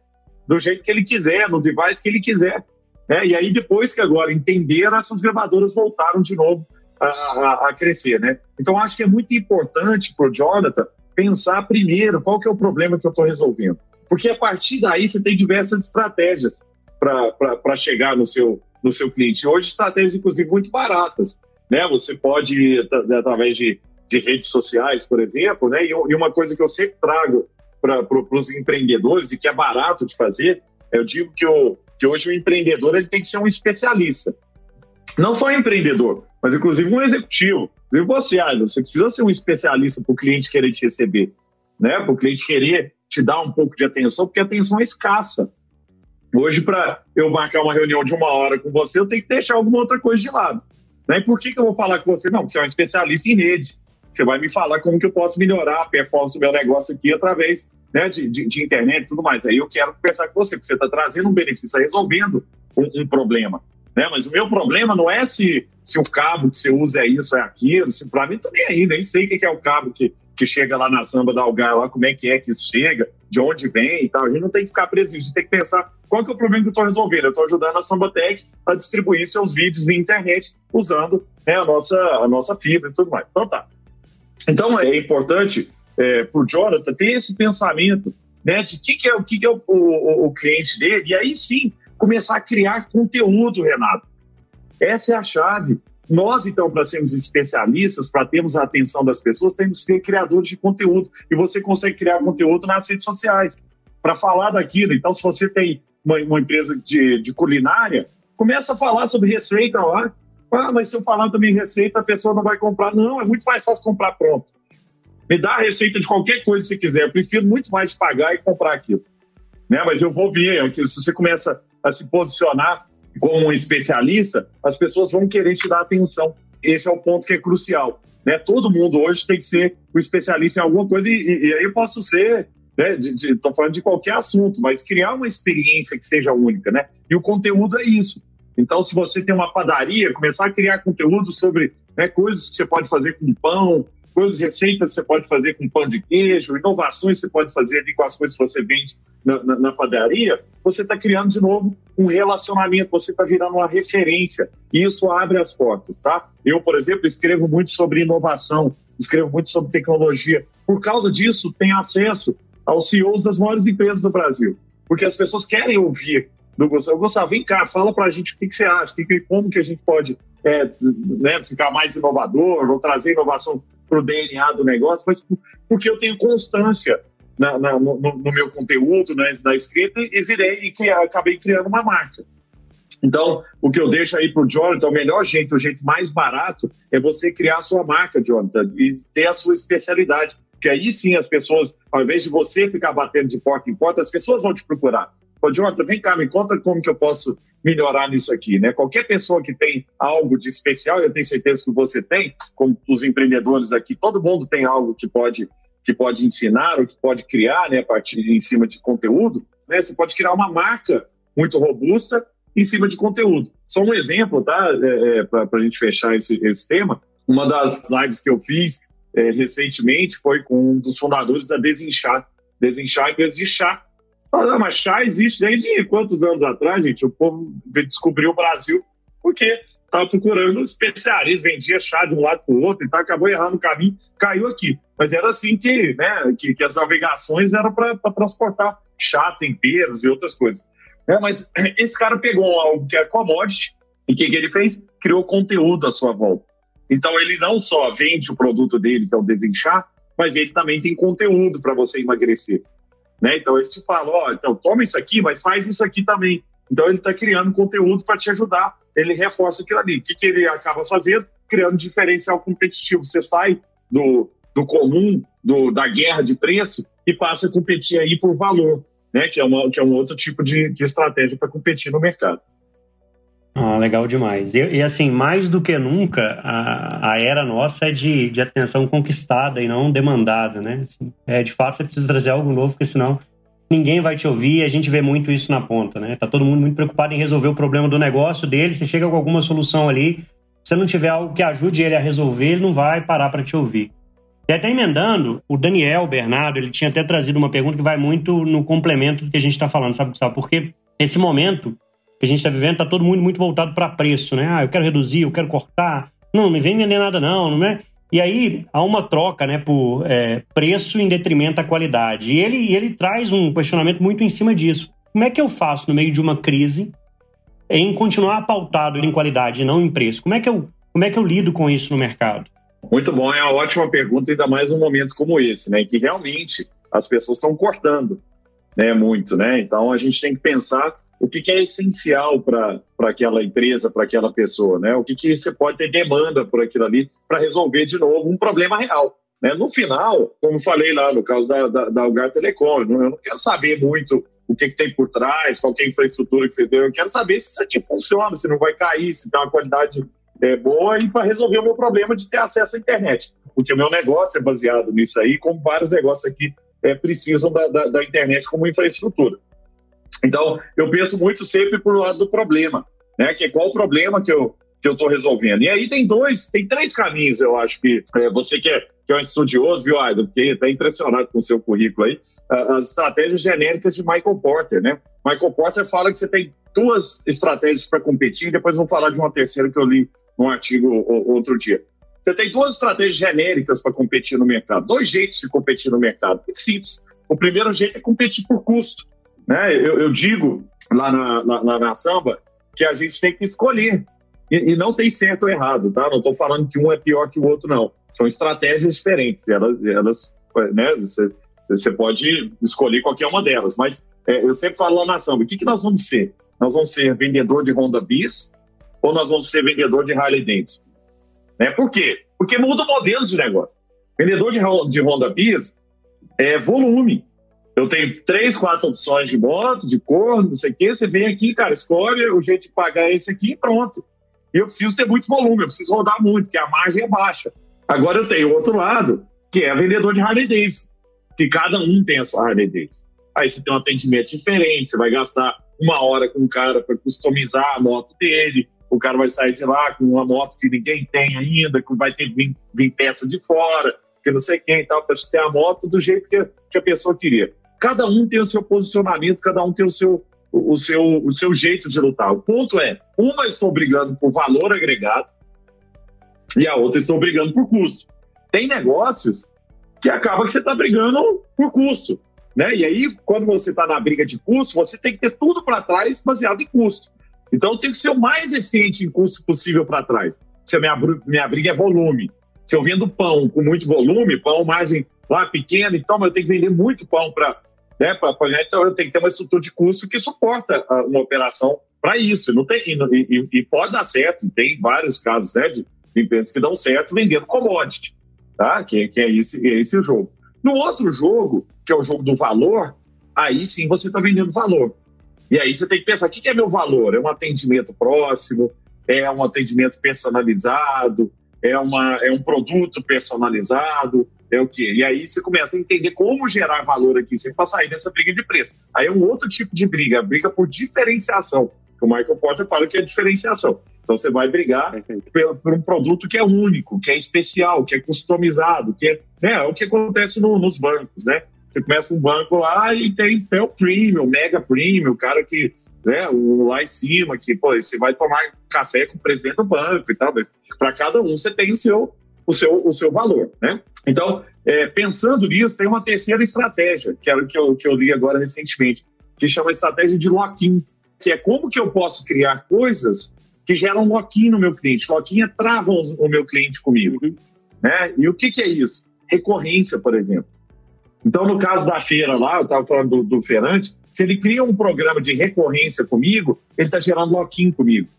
A: do jeito que ele quiser, no device que ele quiser. Né? E aí, depois que agora entenderam, essas gravadoras voltaram de novo a, a, a crescer. Né? Então, acho que é muito importante para o Jonathan pensar primeiro qual que é o problema que eu estou resolvendo. Porque a partir daí você tem diversas estratégias para chegar no seu, no seu cliente. Hoje, estratégias, inclusive, muito baratas. Né? Você pode, através de, de redes sociais, por exemplo, né? e, uma coisa que eu sempre trago para pro, os empreendedores e que é barato de fazer, eu digo que, o, que hoje o empreendedor ele tem que ser um especialista. Não só empreendedor, mas inclusive um executivo. Inclusive você, ah, você precisa ser um especialista para o cliente querer te receber, né? para o cliente querer te dar um pouco de atenção, porque a atenção é escassa. Hoje, para eu marcar uma reunião de uma hora com você, eu tenho que deixar alguma outra coisa de lado. Né? E por que, que eu vou falar com você? Não, você é um especialista em rede. Você vai me falar como que eu posso melhorar a performance do meu negócio aqui através né, de, de, de internet e tudo mais. Aí eu quero conversar com você, porque você está trazendo um benefício, está resolvendo um, um problema. Né? Mas o meu problema não é se, se o cabo que você usa é isso, é aquilo. Se, para mim, tô nem aí, nem sei o que é o cabo que, que chega lá na samba da Algar, lá, como é que é que isso chega, de onde vem e tal. A gente não tem que ficar preso, a gente tem que pensar qual que é o problema que eu estou resolvendo. Eu estou ajudando a Sambatec a distribuir seus vídeos via internet usando né, a, nossa, a nossa fibra e tudo mais. Então tá. Então é importante é, para o Jonathan ter esse pensamento né, de que que é, o que, que é o, o, o cliente dele, e aí sim começar a criar conteúdo, Renato. Essa é a chave. Nós, então, para sermos especialistas, para termos a atenção das pessoas, temos que ser criadores de conteúdo. E você consegue criar conteúdo nas redes sociais para falar daquilo. Então, se você tem uma, uma empresa de, de, culinária, começa a falar sobre receita lá. Ah, mas se eu falar também receita, a pessoa não vai comprar. Não, é muito mais fácil comprar pronto. Me dá a receita de qualquer coisa você quiser. Eu prefiro muito mais pagar e comprar aquilo. Né? Mas eu vou ver, se você começa a se posicionar como um especialista, as pessoas vão querer te dar atenção. Esse é o ponto que é crucial. Né? Todo mundo hoje tem que ser um especialista em alguma coisa, e, e, e aí eu posso ser, né, estou falando de qualquer assunto, mas criar uma experiência que seja única. Né? E o conteúdo é isso. Então, se você tem uma padaria, começar a criar conteúdo sobre né, coisas que você pode fazer com pão, coisas, receitas você pode fazer com pão de queijo, inovações você pode fazer ali com as coisas que você vende na, na, na padaria, você está criando de novo um relacionamento, você está virando uma referência e isso abre as portas, tá? Eu, por exemplo, escrevo muito sobre inovação, escrevo muito sobre tecnologia. Por causa disso, tenho acesso aos CEOs das maiores empresas do Brasil, porque as pessoas querem ouvir do Gustavo. Gustavo, vem cá, fala para a gente o que, que você acha, que, como que a gente pode é, né, ficar mais inovador, ou trazer inovação para o DNA do negócio, mas porque eu tenho constância na, na, no, no, meu conteúdo, na, escrita, e virei e que, acabei criando uma marca. Então, o que eu deixo aí para o Jonathan, o melhor jeito, o jeito mais barato, é você criar a sua marca, Jonathan, e ter a sua especialidade. Porque aí sim as pessoas, ao invés de você ficar batendo de porta em porta, as pessoas vão te procurar. Ô, Jonathan, vem cá, me conta como que eu posso melhorar nisso aqui, né? Qualquer pessoa que tem algo de especial, eu tenho certeza que você tem, como os empreendedores aqui, todo mundo tem algo que pode que pode ensinar ou que pode criar, né, a partir em cima de conteúdo, né? Você pode criar uma marca muito robusta em cima de conteúdo. Só um exemplo, tá? É, é, Para a gente fechar esse, esse tema, uma das lives que eu fiz é, recentemente foi com um dos fundadores da Desinchar. Desinchar é empresa de chá. Ah, mas chá existe desde quantos anos atrás, gente? O povo descobriu o Brasil porque estava procurando especialistas, vendia chá de um lado para o outro, então acabou errando o caminho, caiu aqui. Mas era assim que, né, que, que as navegações eram para transportar chá, temperos e outras coisas. É, mas esse cara pegou algo que é commodity e o que, que ele fez? Criou conteúdo à sua volta. Então ele não só vende o produto dele, que é o desenchar, mas ele também tem conteúdo para você emagrecer. Né? Então ele te fala, ó, então toma isso aqui, mas faz isso aqui também. Então ele está criando conteúdo para te ajudar. Ele reforça aquilo ali. O que, que ele acaba fazendo? Criando diferencial competitivo. Você sai do, do comum, do, da guerra de preço e passa a competir aí por valor, né? Que é, uma, que é um outro tipo de, de estratégia para competir no mercado.
D: Ah, legal demais. E, e, assim, mais do que nunca, a, a era nossa é de, de atenção conquistada e não demandada, né? Assim, é, de fato, você precisa trazer algo novo, porque senão ninguém vai te ouvir e a gente vê muito isso na ponta, né? Tá todo mundo muito preocupado em resolver o problema do negócio dele, você chega com alguma solução ali, se não tiver algo que ajude ele a resolver, ele não vai parar para te ouvir. E até emendando, o Daniel Bernardo, ele tinha até trazido uma pergunta que vai muito no complemento do que a gente está falando, sabe, Gustavo? Porque nesse momento que a gente está vivendo, está todo mundo muito voltado para preço, né? Ah, eu quero reduzir, eu quero cortar. Não, não vem vender nada não, não é? E aí há uma troca né, por é, preço em detrimento da qualidade. E ele, ele traz um questionamento muito em cima disso. Como é que eu faço no meio de uma crise em continuar pautado em qualidade e não em preço? Como é que eu, como é que eu lido com isso no mercado?
A: Muito bom, é uma ótima pergunta, ainda mais num momento como esse, né? Que realmente as pessoas estão cortando né, muito, né? Então a gente tem que pensar o que, que é essencial para aquela empresa, para aquela pessoa, né? O que, que você pode ter demanda por aquilo ali para resolver de novo um problema real. Né? No final, como falei lá no caso da, da, da Algar Telecom, eu não quero saber muito o que, que tem por trás, qual é a infraestrutura que você deu, eu quero saber se isso aqui funciona, se não vai cair, se tem uma qualidade é, boa e para resolver o meu problema de ter acesso à internet. Porque o meu negócio é baseado nisso aí, como vários negócios aqui é, precisam da, da, da internet como infraestrutura. Então, eu penso muito sempre por lado do problema, né? Que é qual o problema que eu que eu estou resolvendo. E aí tem dois, tem três caminhos, eu acho que é, você que é, que é um estudioso, viu, Aida? Porque está impressionado com o seu currículo aí, as estratégias genéricas de Michael Porter, né? Michael Porter fala que você tem duas estratégias para competir, e depois vou falar de uma terceira que eu li num artigo outro dia. Você tem duas estratégias genéricas para competir no mercado, dois jeitos de competir no mercado, simples. O primeiro jeito é competir por custo. Né? Eu, eu digo lá na, na, na, samba que a gente tem que escolher. E, e não tem certo ou errado, tá? Não estou falando que um é pior que o outro, não. São estratégias diferentes. Elas, elas né? Você, você pode escolher qualquer uma delas. Mas é, eu sempre falo lá na samba, o que, que nós vamos ser? Nós vamos ser vendedor de Honda Bis ou nós vamos ser vendedor de Harley Davidson? Né? Por quê? Porque muda o modelo de negócio. Vendedor de, de Honda Bis é volume. Eu tenho três, quatro opções de moto, de cor, não sei o quê. Você vem aqui, cara, escolhe o jeito de pagar esse aqui e pronto. E eu preciso ter muito volume, eu preciso rodar muito, porque a margem é baixa. Agora eu tenho outro lado, que é vendedor de Harley Davidson, que cada um tem a sua Harley Davidson. Aí você tem um atendimento diferente, você vai gastar uma hora com o cara para customizar a moto dele, o cara vai sair de lá com uma moto que ninguém tem ainda, que vai ter vir, vir peça de fora, que não sei quem e tal, para ter a moto do jeito que, que a pessoa queria. Cada um tem o seu posicionamento, cada um tem o seu, o, seu, o seu jeito de lutar. O ponto é, uma estou brigando por valor agregado e a outra estou brigando por custo. Tem negócios que acaba que você está brigando por custo. Né? E aí, quando você está na briga de custo, você tem que ter tudo para trás baseado em custo. Então, tenho que ser o mais eficiente em custo possível para trás. Se a minha, minha briga é volume. Se eu vendo pão com muito volume, pão margem lá pequena, então eu tenho que vender muito pão para né, para então eu tenho que ter uma estrutura de custo que suporta ah, uma operação para isso. Não tem, e, e, pode dar certo, tem vários casos né, de, empresas que dão certo vendendo commodity, tá? que, que é, esse, é esse jogo. No outro jogo, que é o jogo do valor, aí sim você está vendendo valor. E aí você tem que pensar, o que é meu valor? É um atendimento próximo? É um atendimento personalizado? É, uma, é um produto personalizado? É o quê? E aí você começa a entender como gerar valor aqui, sempre para sair dessa briga de preço. Aí é um outro tipo de briga, a briga por diferenciação. O Michael Porter fala que é diferenciação. Então você vai brigar por, por, um produto que é único, que é especial, que é customizado, que é, né, é o que acontece no, nos bancos, né? Você começa com um banco lá e tem, tem o premium, o mega premium, o cara que, né, o, lá em cima, que, pô, você vai tomar café com o presidente do banco e tal, mas para cada um você tem o seu, o seu, o seu valor, né? Então, é, pensando nisso, tem uma terceira estratégia, que é o que eu, que eu li agora recentemente, que chama estratégia de lock-in, que é como que eu posso criar coisas que geram lock-in no meu cliente. Lock-in é travam o meu cliente comigo. Uhum. Né? E o que, que é isso? Recorrência, por exemplo. Então, no caso da feira lá, eu estava falando do, do feirante, se ele cria um programa de recorrência comigo, ele está gerando lock-in comigo.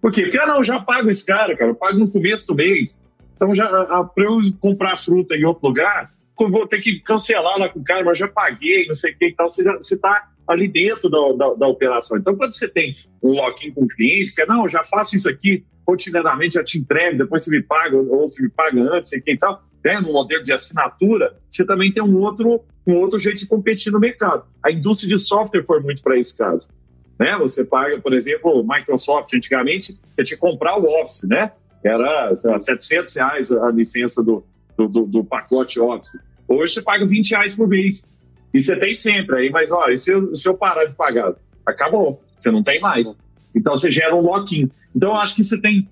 A: Por quê? Porque, ah, não, eu já pago esse cara, cara, eu pago no começo do mês. Então, já para eu comprar fruta em outro lugar, eu vou ter que cancelar lá com o cara, mas já paguei, não sei o que e tal. Você está ali dentro da, da, da, operação. Então, quando você tem um lock-in com o cliente, que é, não, já faço isso aqui rotineiramente, já te entrego, depois você me paga, ou você me paga antes, sei que e tal, né? no modelo de assinatura, você também tem um outro, um outro jeito de competir no mercado. A indústria de software foi muito para esse caso. Né? Você paga, por exemplo, Microsoft, antigamente, você tinha que comprar o Office, né? Era sei lá, 700 reais a licença do, do, do, do, pacote Office. Hoje você paga 20 reais por mês. E você tem sempre aí, mas olha, se eu, se eu parar de pagar, acabou. Você não tem mais. Então você gera um lock-in. Então eu acho que você tem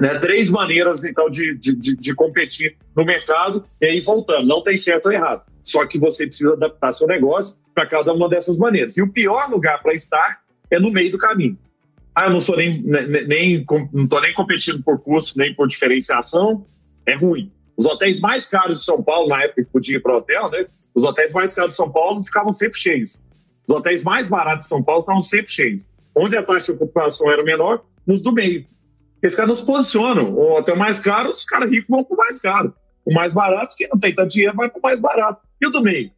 A: né, três maneiras então de, de, de, competir no mercado e aí voltando, não tem certo ou errado. Só que você precisa adaptar seu negócio para cada uma dessas maneiras. E o pior lugar para estar é no meio do caminho. Ah, eu não sou nem, nem, nem não estou nem competindo por custo, nem por diferenciação, é ruim. Os hotéis mais caros de São Paulo, na época que podia ir para hotel, né? Os hotéis mais caros de São Paulo ficavam sempre cheios. Os hotéis mais baratos de São Paulo estavam sempre cheios. Onde a taxa de ocupação era menor, nos do meio. Eles caras não se posicionam. O hotel mais caro, os caras ricos vão para o mais caro. O mais barato, quem não tem tanto dinheiro, vai para o mais barato. E o do meio?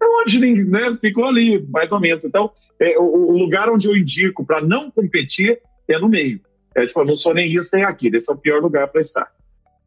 A: É onde né, ficou ali, mais ou menos. Então, é, o, o, lugar onde eu indico para não competir é no meio. É, tipo, não sou nem isso nem aquilo. Esse é o pior lugar para estar.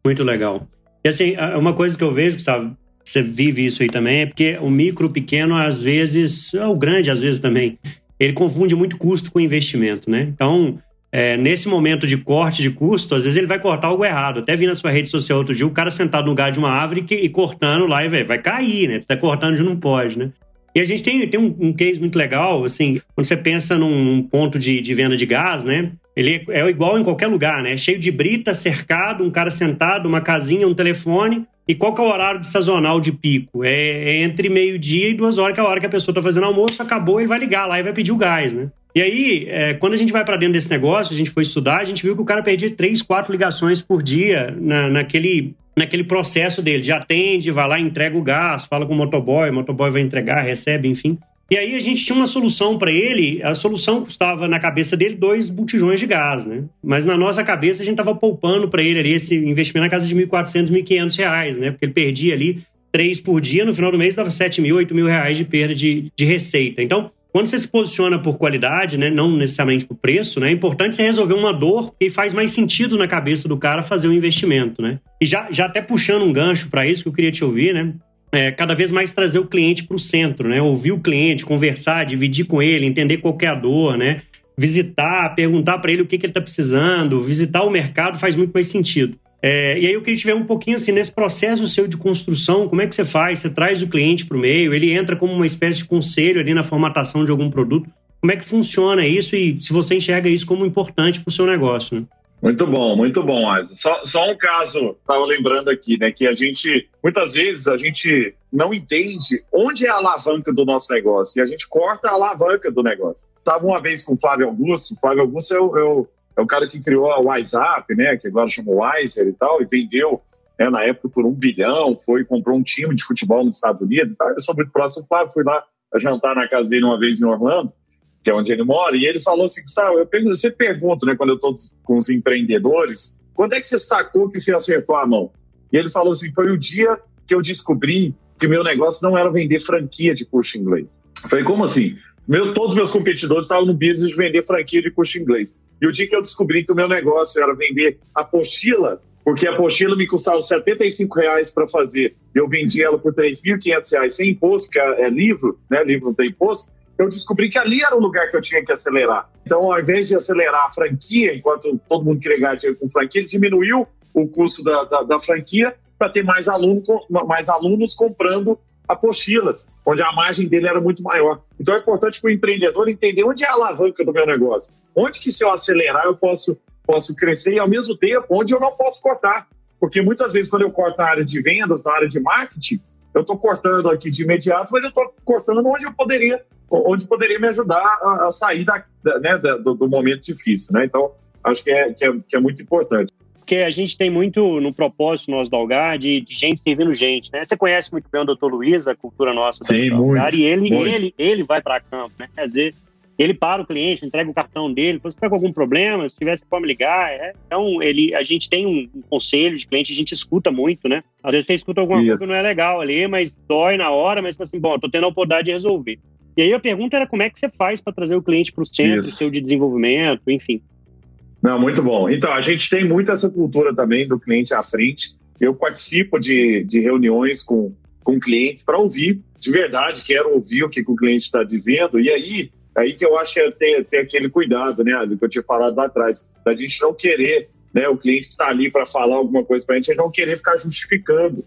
D: Muito legal. E assim, uma coisa que eu vejo, Gustavo, você vive isso aí também, é porque o micro, pequeno, às vezes, ou o grande, às vezes também, ele confunde muito custo com investimento, né? Então, é, nesse momento de corte de custo, às vezes ele vai cortar algo errado. Até vi na sua rede social outro dia o cara sentado no lugar de uma árvore que, e cortando lá e véio, vai cair, né? Tá cortando de não pode, né? E a gente tem, tem um, um case muito legal, assim, quando você pensa num, num ponto de, de, venda de gás, né? Ele é, é igual em qualquer lugar, né? Cheio de brita, cercado, um cara sentado, uma casinha, um telefone. E qual que é o horário de sazonal de pico? É, é entre meio-dia e duas horas, que é a hora que a pessoa está fazendo almoço, acabou, ele vai ligar lá e vai pedir o gás, né? E aí, é, quando a gente vai para dentro desse negócio, a gente foi estudar, a gente viu que o cara perdia três, quatro ligações por dia na, naquele, naquele processo dele. De atende, vai lá, entrega o gás, fala com o motoboy, o motoboy vai entregar, recebe, enfim. E aí a gente tinha uma solução para ele, a solução custava na cabeça dele dois botijões de gás, né? Mas na nossa cabeça a gente estava poupando para ele ali esse investimento na casa de 1.400, 1.500 reais, né? Porque ele perdia ali três por dia, no final do mês dava 7 mil, 8 mil reais de perda de, de receita. Então, quando você se posiciona por qualidade, né, não necessariamente por preço, né, é importante você resolver uma dor que faz mais sentido na cabeça do cara fazer o um investimento, né? E já, já até puxando um gancho para isso que eu queria te ouvir, né? É, cada vez mais trazer o cliente para o centro, né? Ouvir o cliente, conversar, dividir com ele, entender qual é a dor, né? Visitar, perguntar para ele o que, que ele está precisando, visitar o mercado faz muito mais sentido. É, e aí eu queria te ver um pouquinho assim, nesse processo seu de construção, como é que você faz? Você traz o cliente para o meio, ele entra como uma espécie de conselho ali na formatação de algum produto. Como é que funciona isso e se você enxerga isso como importante para o seu negócio? Né?
A: Muito bom, muito bom, Asa. Só, só um caso, estava lembrando aqui, né, que a gente, muitas vezes, a gente não entende onde é a alavanca do nosso negócio e a gente corta a alavanca do negócio. Estava uma vez com o Flávio Augusto, o Flávio Augusto é o, é o é o cara que criou a WhatsApp, né, que agora chama Wiser e tal, e vendeu né, na época por um bilhão, foi comprou um time de futebol nos Estados Unidos e tal. Eu sou muito próximo, claro, fui lá jantar na casa dele uma vez em Orlando, que é onde ele mora, e ele falou assim, Gustavo, eu pergunto, você pergunta, né, quando eu estou com os empreendedores, quando é que você sacou que você acertou a mão? E ele falou assim, foi o dia que eu descobri que meu negócio não era vender franquia de curso inglês. Eu falei, como assim? Meu, todos os meus competidores estavam no business de vender franquia de curso inglês. E o dia que eu descobri que o meu negócio era vender apostila, porque a apostila me custava 75 reais para fazer, eu vendi ela por 3.500 reais sem imposto, porque é, é livro, né? Livro não tem imposto. Eu descobri que ali era o lugar que eu tinha que acelerar. Então, ao invés de acelerar a franquia, enquanto todo mundo queria ganhar dinheiro com franquia, ele diminuiu o custo da, da, da franquia para ter mais, aluno, mais alunos comprando apostilas, onde a margem dele era muito maior. Então é importante para o empreendedor entender onde é a alavanca do meu negócio. Onde que se eu acelerar eu posso, posso crescer e ao mesmo tempo onde eu não posso cortar. Porque muitas vezes quando eu corto na área de vendas, na área de marketing, eu estou cortando aqui de imediato, mas eu estou cortando onde eu poderia, onde poderia me ajudar a, a sair da, da, né, do, do, momento difícil. Né? Então, acho que é, que é, que é muito importante
D: porque a gente tem muito no propósito nosso da Algar de, de, gente servindo gente, né? Você conhece muito bem o doutor Luiz, a cultura nossa
A: Sim, muito,
D: e ele, muito. ele, ele vai para campo, né? Quer dizer, ele para o cliente, entrega o cartão dele, você está com algum problema, se tivesse pode me ligar. É? Então, ele, a gente tem um, um, conselho de cliente, a gente escuta muito, né? Às vezes você escuta alguma Isso. coisa que não é legal ali, mas dói na hora, mas assim, bom, tô tendo a oportunidade de resolver. E aí a pergunta era como é que você faz para trazer o cliente para o centro, Isso. seu de desenvolvimento, enfim.
A: Não, muito bom. Então, a gente tem muito essa cultura também do cliente à frente. Eu participo de, de reuniões com, com clientes para ouvir, de verdade, quero ouvir o que, que o cliente está dizendo. E aí, aí que eu acho que é ter aquele cuidado, né, que eu tinha falado lá atrás, da gente não querer, né, o cliente que está ali para falar alguma coisa para a gente, não querer ficar justificando.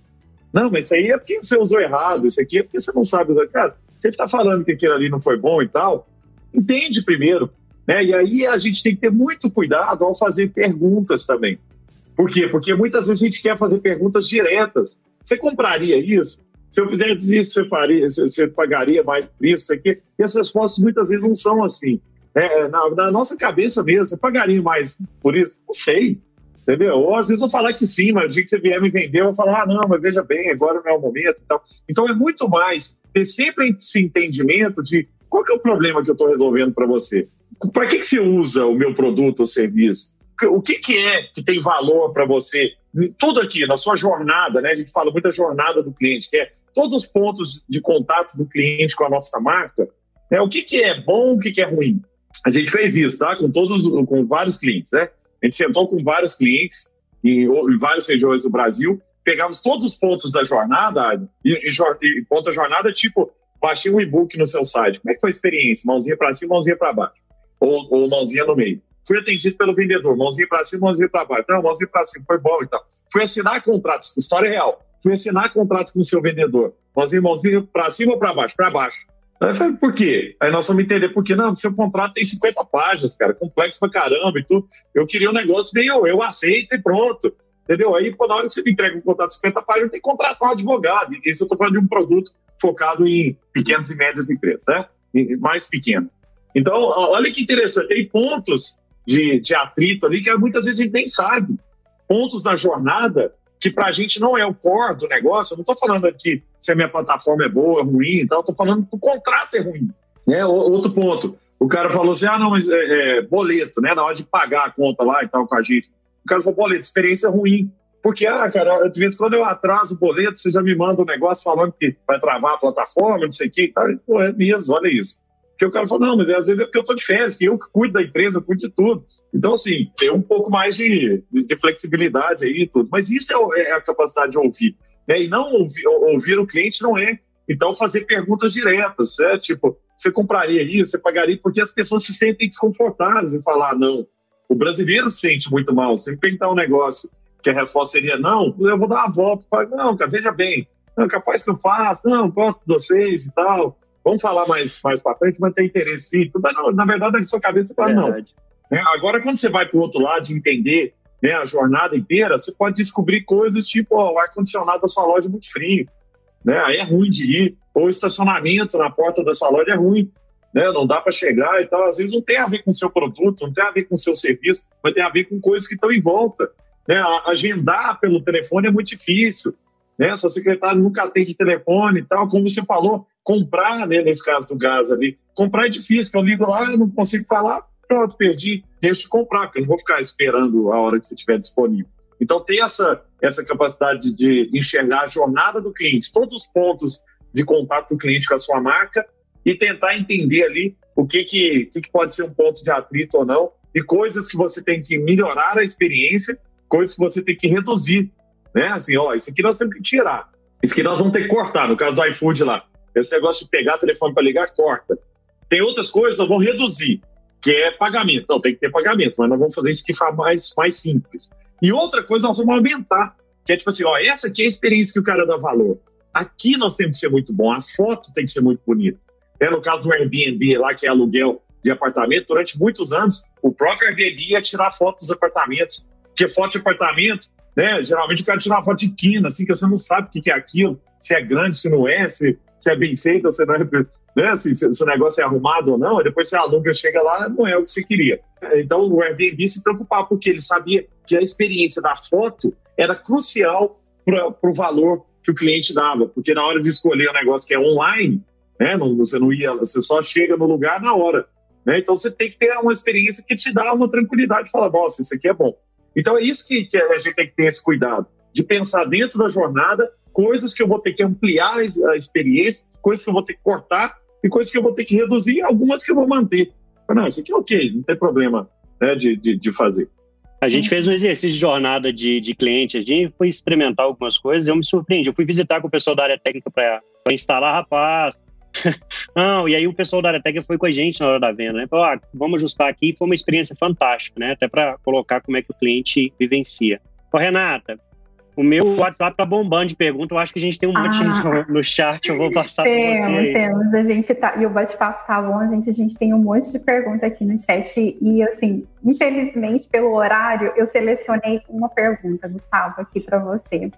A: Não, mas isso aí é porque você usou errado, isso aqui é porque você não sabe. Cara, você está falando que aquilo ali não foi bom e tal, entende primeiro Né? E aí a gente tem que ter muito cuidado ao fazer perguntas também. Por quê? Porque muitas vezes a gente quer fazer perguntas diretas. Você compraria isso? Se eu fizesse isso, você, faria, você pagaria mais por isso, aqui? E as respostas muitas vezes não são assim. É, na, na, nossa cabeça mesmo, você pagaria mais por isso? Não sei. Entendeu? Ou às vezes eu vou falar que sim, mas o dia que você vier me vender, eu vou falar, ah, não, mas veja bem, agora não é o momento. Então, então é muito mais ter sempre esse entendimento de qual que é o problema que eu estou resolvendo para você. Para que, que você usa o meu produto ou serviço? O que, que é que tem valor para você? Tudo aqui, na sua jornada, né? A gente fala muito da jornada do cliente, que é todos os pontos de contato do cliente com a nossa marca. Né? O que, que é bom, o que, que é ruim? A gente fez isso, tá? Com todos, com vários clientes, né? A gente sentou com vários clientes em, em várias regiões do Brasil, pegamos todos os pontos da jornada, e, e, e ponto da jornada, tipo, baixei um e-book no seu site. Como é que foi a experiência? Mãozinha para cima, mãozinha para baixo. Ou, ou mãozinha no meio. Fui atendido pelo vendedor, mãozinha para cima, mãozinha para baixo. Não, mãozinha para cima, foi bom e tal. Fui assinar contratos, história real. Fui assinar contratos com o seu vendedor. Mãozinha, mãozinha para cima ou para baixo? Para baixo. Aí eu falei, por quê? Aí nós vamos entender por quê. Não, seu contrato tem 50 páginas, cara, complexo pra caramba e tudo. Eu queria um negócio meio, eu aceito e pronto. Entendeu? Aí, pô, na hora que você me entrega um contrato de 50 páginas, tem que contratar um advogado. Isso eu estou falando de um produto focado em pequenas e médias empresas, né? Mais pequeno. Então, olha que interessante. Tem pontos de, de atrito ali que muitas vezes a gente nem sabe. Pontos na jornada que para a gente não é o core do negócio. Eu não estou falando aqui se a minha plataforma é boa, ruim e tal. Estou falando que o contrato é ruim. Né? Outro ponto. O cara falou assim: ah, não, mas é, é, boleto, né? Na hora de pagar a conta lá e tal com a gente. O cara falou: boleto, experiência ruim. Porque, ah, cara, de vez em quando eu atraso o boleto, você já me manda um negócio falando que vai travar a plataforma, não sei o. Tá? Pô, é mesmo, olha isso. Porque o cara falou, não, mas às vezes é porque eu estou de férias, que eu que cuido da empresa, eu cuido de tudo. Então, assim, tem um pouco mais de, de flexibilidade aí e tudo. Mas isso é, é, a capacidade de ouvir. Né? E não ouvir, ouvir o cliente não é. Então, fazer perguntas diretas, né? Tipo, você compraria isso, você pagaria, porque as pessoas se sentem desconfortáveis em falar não. O brasileiro se sente muito mal. Se perguntar um negócio que a resposta seria não, eu vou dar uma volta. Não, cara, veja bem, não, capaz que eu faço, não, gosto de vocês e tal. Vamos falar mais, mais para frente, mas tem interesse sim. Mas, não, na verdade, na sua cabeça você fala, não. É, agora, quando você vai para o outro lado de entender né, a jornada inteira, você pode descobrir coisas tipo ó, o ar-condicionado da sua loja é muito frio. Né? Aí é ruim de ir. Ou o estacionamento na porta da sua loja é ruim. Né? Não dá para chegar e tal. Às vezes não tem a ver com o seu produto, não tem a ver com o seu serviço, mas tem a ver com coisas que estão em volta. Né? Agendar pelo telefone é muito difícil. Né? Seu secretário nunca atende telefone e tal. Como você falou, comprar, né, nesse caso do gás ali, comprar é difícil, eu ligo lá, não consigo falar, pronto, perdi, deixa de comprar, porque eu não vou ficar esperando a hora que você estiver disponível. Então, ter essa, essa capacidade de enxergar a jornada do cliente, todos os pontos de contato do cliente com a sua marca e tentar entender ali o que, que, que, que pode ser um ponto de atrito ou não e coisas que você tem que melhorar a experiência, coisas que você tem que reduzir. Né? Assim, ó, isso aqui nós temos que tirar, isso aqui nós vamos ter que cortar, no caso do iFood lá. Esse negócio de pegar telefone para ligar, corta. Tem outras coisas, nós vamos reduzir, que é pagamento. Não, tem que ter pagamento, mas nós vamos fazer isso que ficar mais, mais simples. E outra coisa, nós vamos aumentar, que é tipo assim, ó, essa aqui é a experiência que o cara dá valor. Aqui nós temos que ser muito bom, a foto tem que ser muito bonita. É, no caso do Airbnb lá, que é aluguel de apartamento, durante muitos anos, o próprio Airbnb ia tirar fotos dos apartamentos. Porque foto de apartamento, né? Geralmente o cara tira uma foto de quina, assim, que você não sabe o que é aquilo, se é grande, se não é, se, se é bem feito, se, não é, né? se, se, se o negócio é arrumado ou não, e depois você aluga, chega lá, não é o que você queria. Então o Airbnb se preocupava, porque ele sabia que a experiência da foto era crucial para o valor que o cliente dava, porque na hora de escolher um negócio que é online, né? Não, você não ia, você só chega no lugar na hora. Né? Então você tem que ter uma experiência que te dá uma tranquilidade, fala, nossa, isso aqui é bom. Então é isso que, que a gente tem que ter esse cuidado, de pensar dentro da jornada coisas que eu vou ter que ampliar a experiência, coisas que eu vou ter que cortar e coisas que eu vou ter que reduzir, algumas que eu vou manter. Não, isso aqui é ok, não tem problema né, de, de, de, fazer.
D: A gente fez um exercício de jornada de, de cliente, a gente foi experimentar algumas coisas, eu me surpreendi. Eu fui visitar com o pessoal da área técnica para instalar rapaz. Não, e aí o pessoal da técnica foi com a gente na hora da venda, né? Falou, ah, vamos ajustar aqui, foi uma experiência fantástica, né? Até para colocar como é que o cliente vivencia. Ô, Renata, O meu WhatsApp tá bombando de perguntas. Eu acho que a gente tem um monte ah. no chat. Eu vou passar para você. Aí.
C: Temos, a gente tá. E o bate-papo tá bom, a gente, a gente tem um monte de perguntas aqui no chat. E assim, infelizmente, pelo horário, eu selecionei uma pergunta, Gustavo, aqui para você,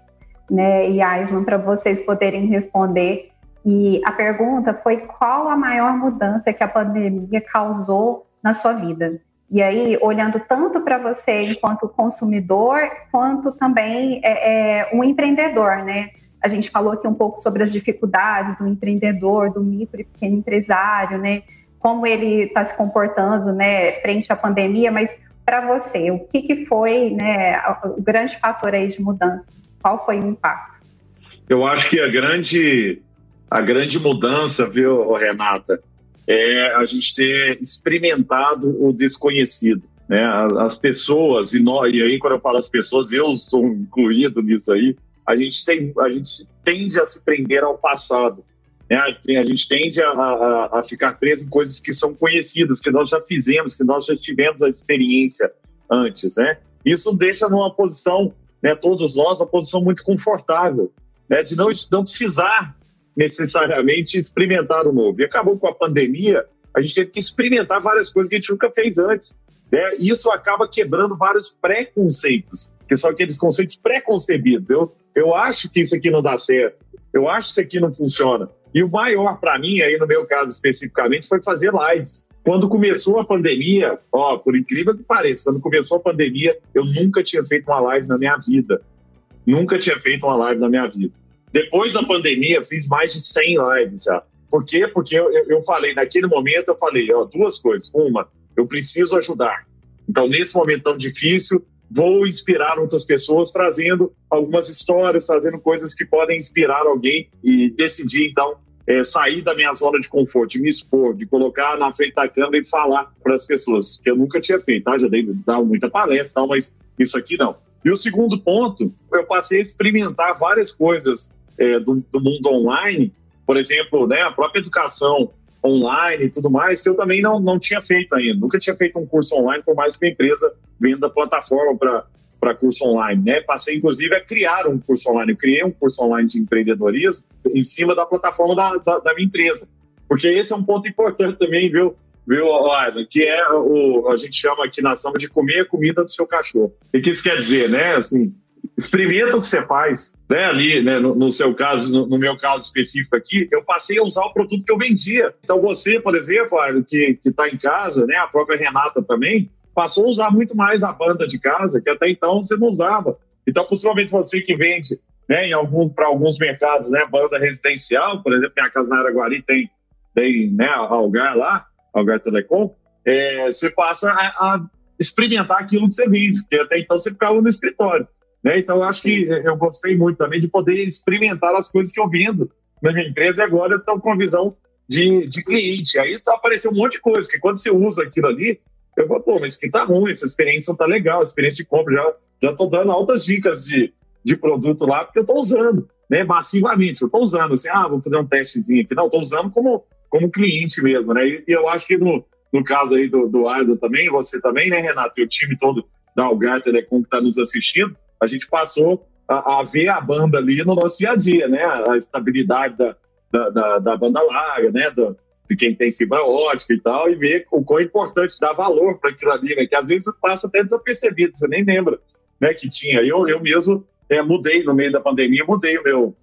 C: né? E Aislan, para vocês poderem responder. E a pergunta foi: qual a maior mudança que a pandemia causou na sua vida? E aí, olhando tanto para você enquanto consumidor, quanto também é, é, um empreendedor, né? A gente falou aqui um pouco sobre as dificuldades do empreendedor, do micro e pequeno empresário, né? Como ele está se comportando, né, frente à pandemia, mas para você, o que, que foi, né, o grande fator aí de mudança? Qual foi o impacto?
A: Eu acho que a grande, a grande mudança, viu, Renata, é a gente ter experimentado o desconhecido. Né? As pessoas, e, nós, e aí quando eu falo as pessoas, eu sou incluído nisso aí, a gente, tem, a gente tende a se prender ao passado. Né? A gente tende a, a, a ficar preso em coisas que são conhecidas, que nós já fizemos, que nós já tivemos a experiência antes. Né? Isso deixa numa posição, né, todos nós, uma posição muito confortável, né, de não, não precisar necessariamente experimentar o novo. E acabou com a pandemia, a gente teve que experimentar várias coisas que a gente nunca fez antes. Né? E isso acaba quebrando vários preconceitos, que são aqueles conceitos pré-concebidos. Eu, eu acho que isso aqui não dá certo, eu acho que isso aqui não funciona. E o maior para mim, aí no meu caso especificamente, foi fazer lives. Quando começou a pandemia, ó, por incrível que pareça, quando começou a pandemia, eu nunca tinha feito uma live na minha vida. Nunca tinha feito uma live na minha vida. Depois da pandemia, fiz mais de 100 lives já. Por quê? Porque eu, eu, falei, naquele momento, eu falei, ó, duas coisas. Uma, eu preciso ajudar. Então, nesse momento tão difícil, vou inspirar outras pessoas, trazendo algumas histórias, trazendo coisas que podem inspirar alguém e decidir, então, é, sair da minha zona de conforto, de me expor, de colocar na frente da câmera e falar para as pessoas, que eu nunca tinha feito, tá? Já dei dado muita palestra, tal, mas isso aqui não. E o segundo ponto, eu passei a experimentar várias coisas é, do, do, mundo online, por exemplo, né, a própria educação online e tudo mais, que eu também não, não tinha feito ainda. Nunca tinha feito um curso online, por mais que a empresa venda plataforma para curso online. Né? Passei, inclusive, a criar um curso online. Eu criei um curso online de empreendedorismo em cima da plataforma da, da, da minha empresa. Porque esse é um ponto importante também, viu? viu, Aida, que é o a gente chama aqui na samba de comer a comida do seu cachorro. O que isso quer dizer, né? Assim, experimenta o que você faz, né? Ali, né? No, no seu caso, no, no, meu caso específico aqui, eu passei a usar o produto que eu vendia. Então você, por exemplo, que que está em casa, né? A própria Renata também passou a usar muito mais a banda de casa, que até então você não usava. Então, possivelmente você que vende, né? Em algum para alguns mercados, né? Banda residencial, por exemplo, minha casa na Araguari tem tem né? Algar lá, Algar Telecom. É, você passa a, a experimentar aquilo que você vende, porque até então você ficava no escritório. Né? Então, eu acho que eu gostei muito também de poder experimentar as coisas que eu vendo na minha empresa e agora eu estou com visão de, de cliente. Aí tá apareceu um monte de coisa, que quando você usa aquilo ali, eu falo, pô, mas isso aqui tá ruim, essa experiência não tá legal, a experiência de compra, já, já tô dando altas dicas de, de produto lá, porque eu tô usando, né, massivamente, eu tô usando, assim, ah, vou fazer um testezinho aqui, não, tô usando como, como cliente mesmo, né, e, e eu acho que no, no caso aí do, do Arda também, você também, né, Renato, e o time todo da Algar Telecom que tá nos assistindo, a gente passou a, a, ver a banda ali no nosso dia a dia, né? A estabilidade da, da, da, da banda larga, né? Do, de quem tem fibra ótica e tal, e ver o quão importante dar valor para aquilo ali, né? Que às vezes passa até desapercebido, você nem lembra, né? Que tinha. Eu, eu mesmo é, mudei no meio da pandemia, mudei o meu,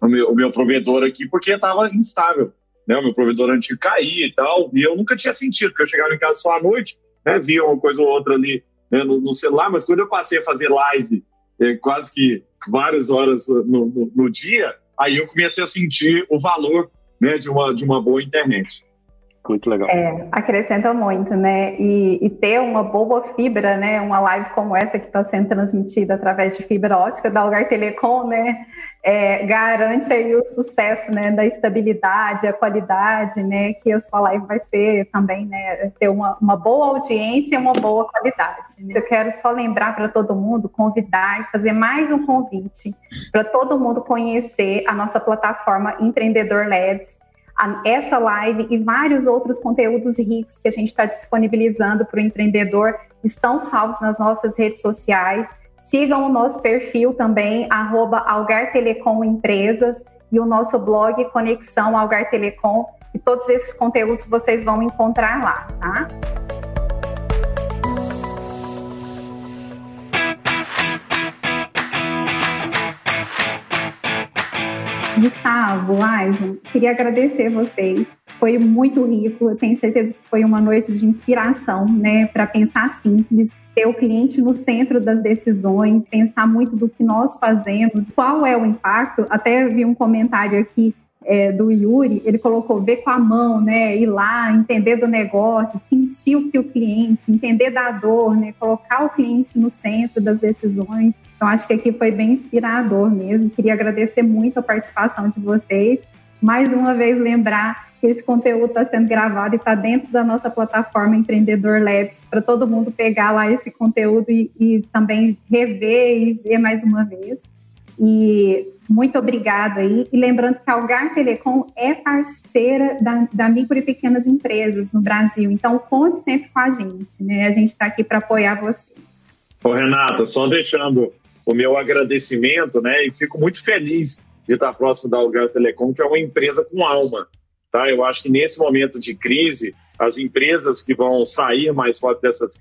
A: o meu, o meu provedor aqui porque estava instável, né? O meu provedor antigo caía e tal, e eu nunca tinha sentido, porque eu chegava em casa só à noite, né? Via uma coisa ou outra ali né, no, no, celular, mas quando eu passei a fazer live é, quase que várias horas no, no, no, dia, aí eu comecei a sentir o valor né, de, uma, de uma boa internet.
C: Muito legal. É, acrescenta muito, né? E, e, ter uma boa fibra, né? Uma live como essa que está sendo transmitida através de fibra ótica da Algar Telecom, né? É, garante aí o sucesso, né? Da estabilidade, a qualidade, né? Que a sua live vai ser também, né? Ter uma, uma boa audiência e uma boa qualidade. Né? Eu quero só lembrar para todo mundo, convidar e fazer mais um convite para todo mundo conhecer a nossa plataforma Empreendedor Labs a, essa live e vários outros conteúdos ricos que a gente está disponibilizando para o empreendedor estão salvos nas nossas redes sociais. Sigam o nosso perfil também, arroba Algar Telecom Empresas e o nosso blog Conexão Algar Telecom. E todos esses conteúdos vocês vão encontrar lá, tá? Gustavo, Aison, queria agradecer vocês. Foi muito rico. Eu tenho certeza que foi uma noite de inspiração, né, para pensar simples, ter o cliente no centro das decisões, pensar muito do que nós fazemos, qual é o impacto. Até vi um comentário aqui é, do Yuri, ele colocou ver com a mão, né, ir lá, entender do negócio, sentir o que o cliente, entender da dor, né, colocar o cliente no centro das decisões. Então, acho que aqui foi bem inspirador mesmo. Queria agradecer muito a participação de vocês. Mais uma vez, lembrar que esse conteúdo está sendo gravado e está dentro da nossa plataforma Empreendedor Labs, para todo mundo pegar lá esse conteúdo e, e também rever e ver mais uma vez. E muito obrigada aí. E lembrando que a Algar Telecom é parceira da, da micro e pequenas empresas no Brasil. Então, conte sempre com a gente, né? A gente está aqui para apoiar você.
A: Ô, Renata, só deixando o meu agradecimento, né? E fico muito feliz de estar próximo da Algar Telecom, que é uma empresa com alma. Tá? Eu acho que nesse momento de crise, as empresas que vão sair mais forte dessas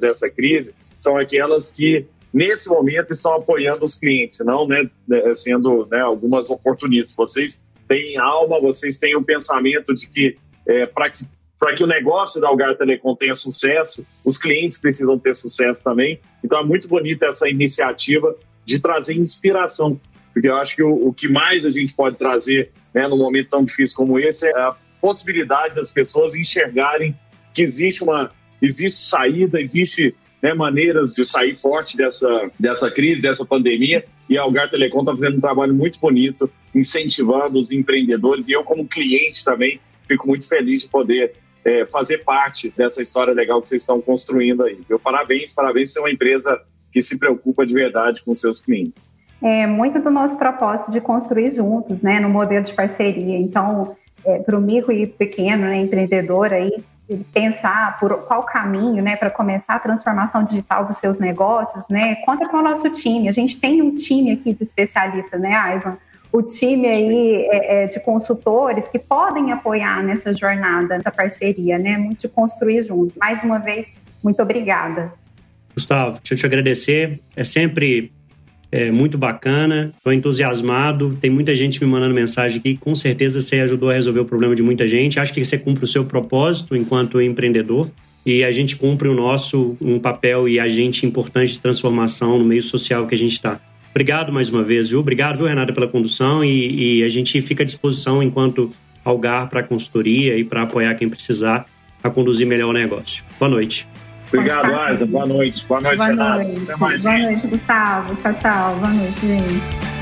A: dessa crise são aquelas que, nesse momento, estão apoiando os clientes, não né, né, sendo né, algumas oportunistas. Vocês têm alma, vocês têm o pensamento de que é, para que para que o negócio da Algar Telecom tenha sucesso, os clientes precisam ter sucesso também. Então é muito bonita essa iniciativa de trazer inspiração, porque eu acho que o, o que mais a gente pode trazer né, num momento tão difícil como esse é a possibilidade das pessoas enxergarem que existe uma existe saída, existe né, maneiras de sair forte dessa, dessa crise, dessa pandemia, e a Algar Telecom está fazendo um trabalho muito bonito, incentivando os empreendedores, e eu como cliente também fico muito feliz de poder é, fazer parte dessa história legal que vocês estão construindo aí. Meu parabéns, parabéns por ser uma empresa que se preocupa de verdade com seus clientes.
C: É muito do nosso propósito de construir juntos, né, no modelo de parceria. Então, é, para o micro e pequeno né, empreendedor aí, pensar por qual caminho, né, para começar a transformação digital dos seus negócios, né, conta com o nosso time. A gente tem um time aqui de especialistas, né, Aison? o time aí é, é, de consultores que podem apoiar nessa jornada, nessa parceria, né? Muito de construir junto. Mais uma vez, muito obrigada.
D: Gustavo, deixa eu te agradecer. É sempre é, muito bacana, estou entusiasmado. Tem muita gente me mandando mensagem aqui. Com certeza você ajudou a resolver o problema de muita gente. Acho que você cumpre o seu propósito enquanto empreendedor e a gente cumpre o nosso um papel e agente importante de transformação no meio social que a gente está. Obrigado mais uma vez, viu? Obrigado, viu, Renata, pela condução e, e a gente fica à disposição enquanto Algar para consultoria e para apoiar quem precisar a conduzir melhor o negócio. Boa noite.
A: Obrigado, Arza. Boa noite. Boa noite, Boa
C: Renata. Noite. Boa noite, Gustavo. Tchau, tchau. Boa noite, gente.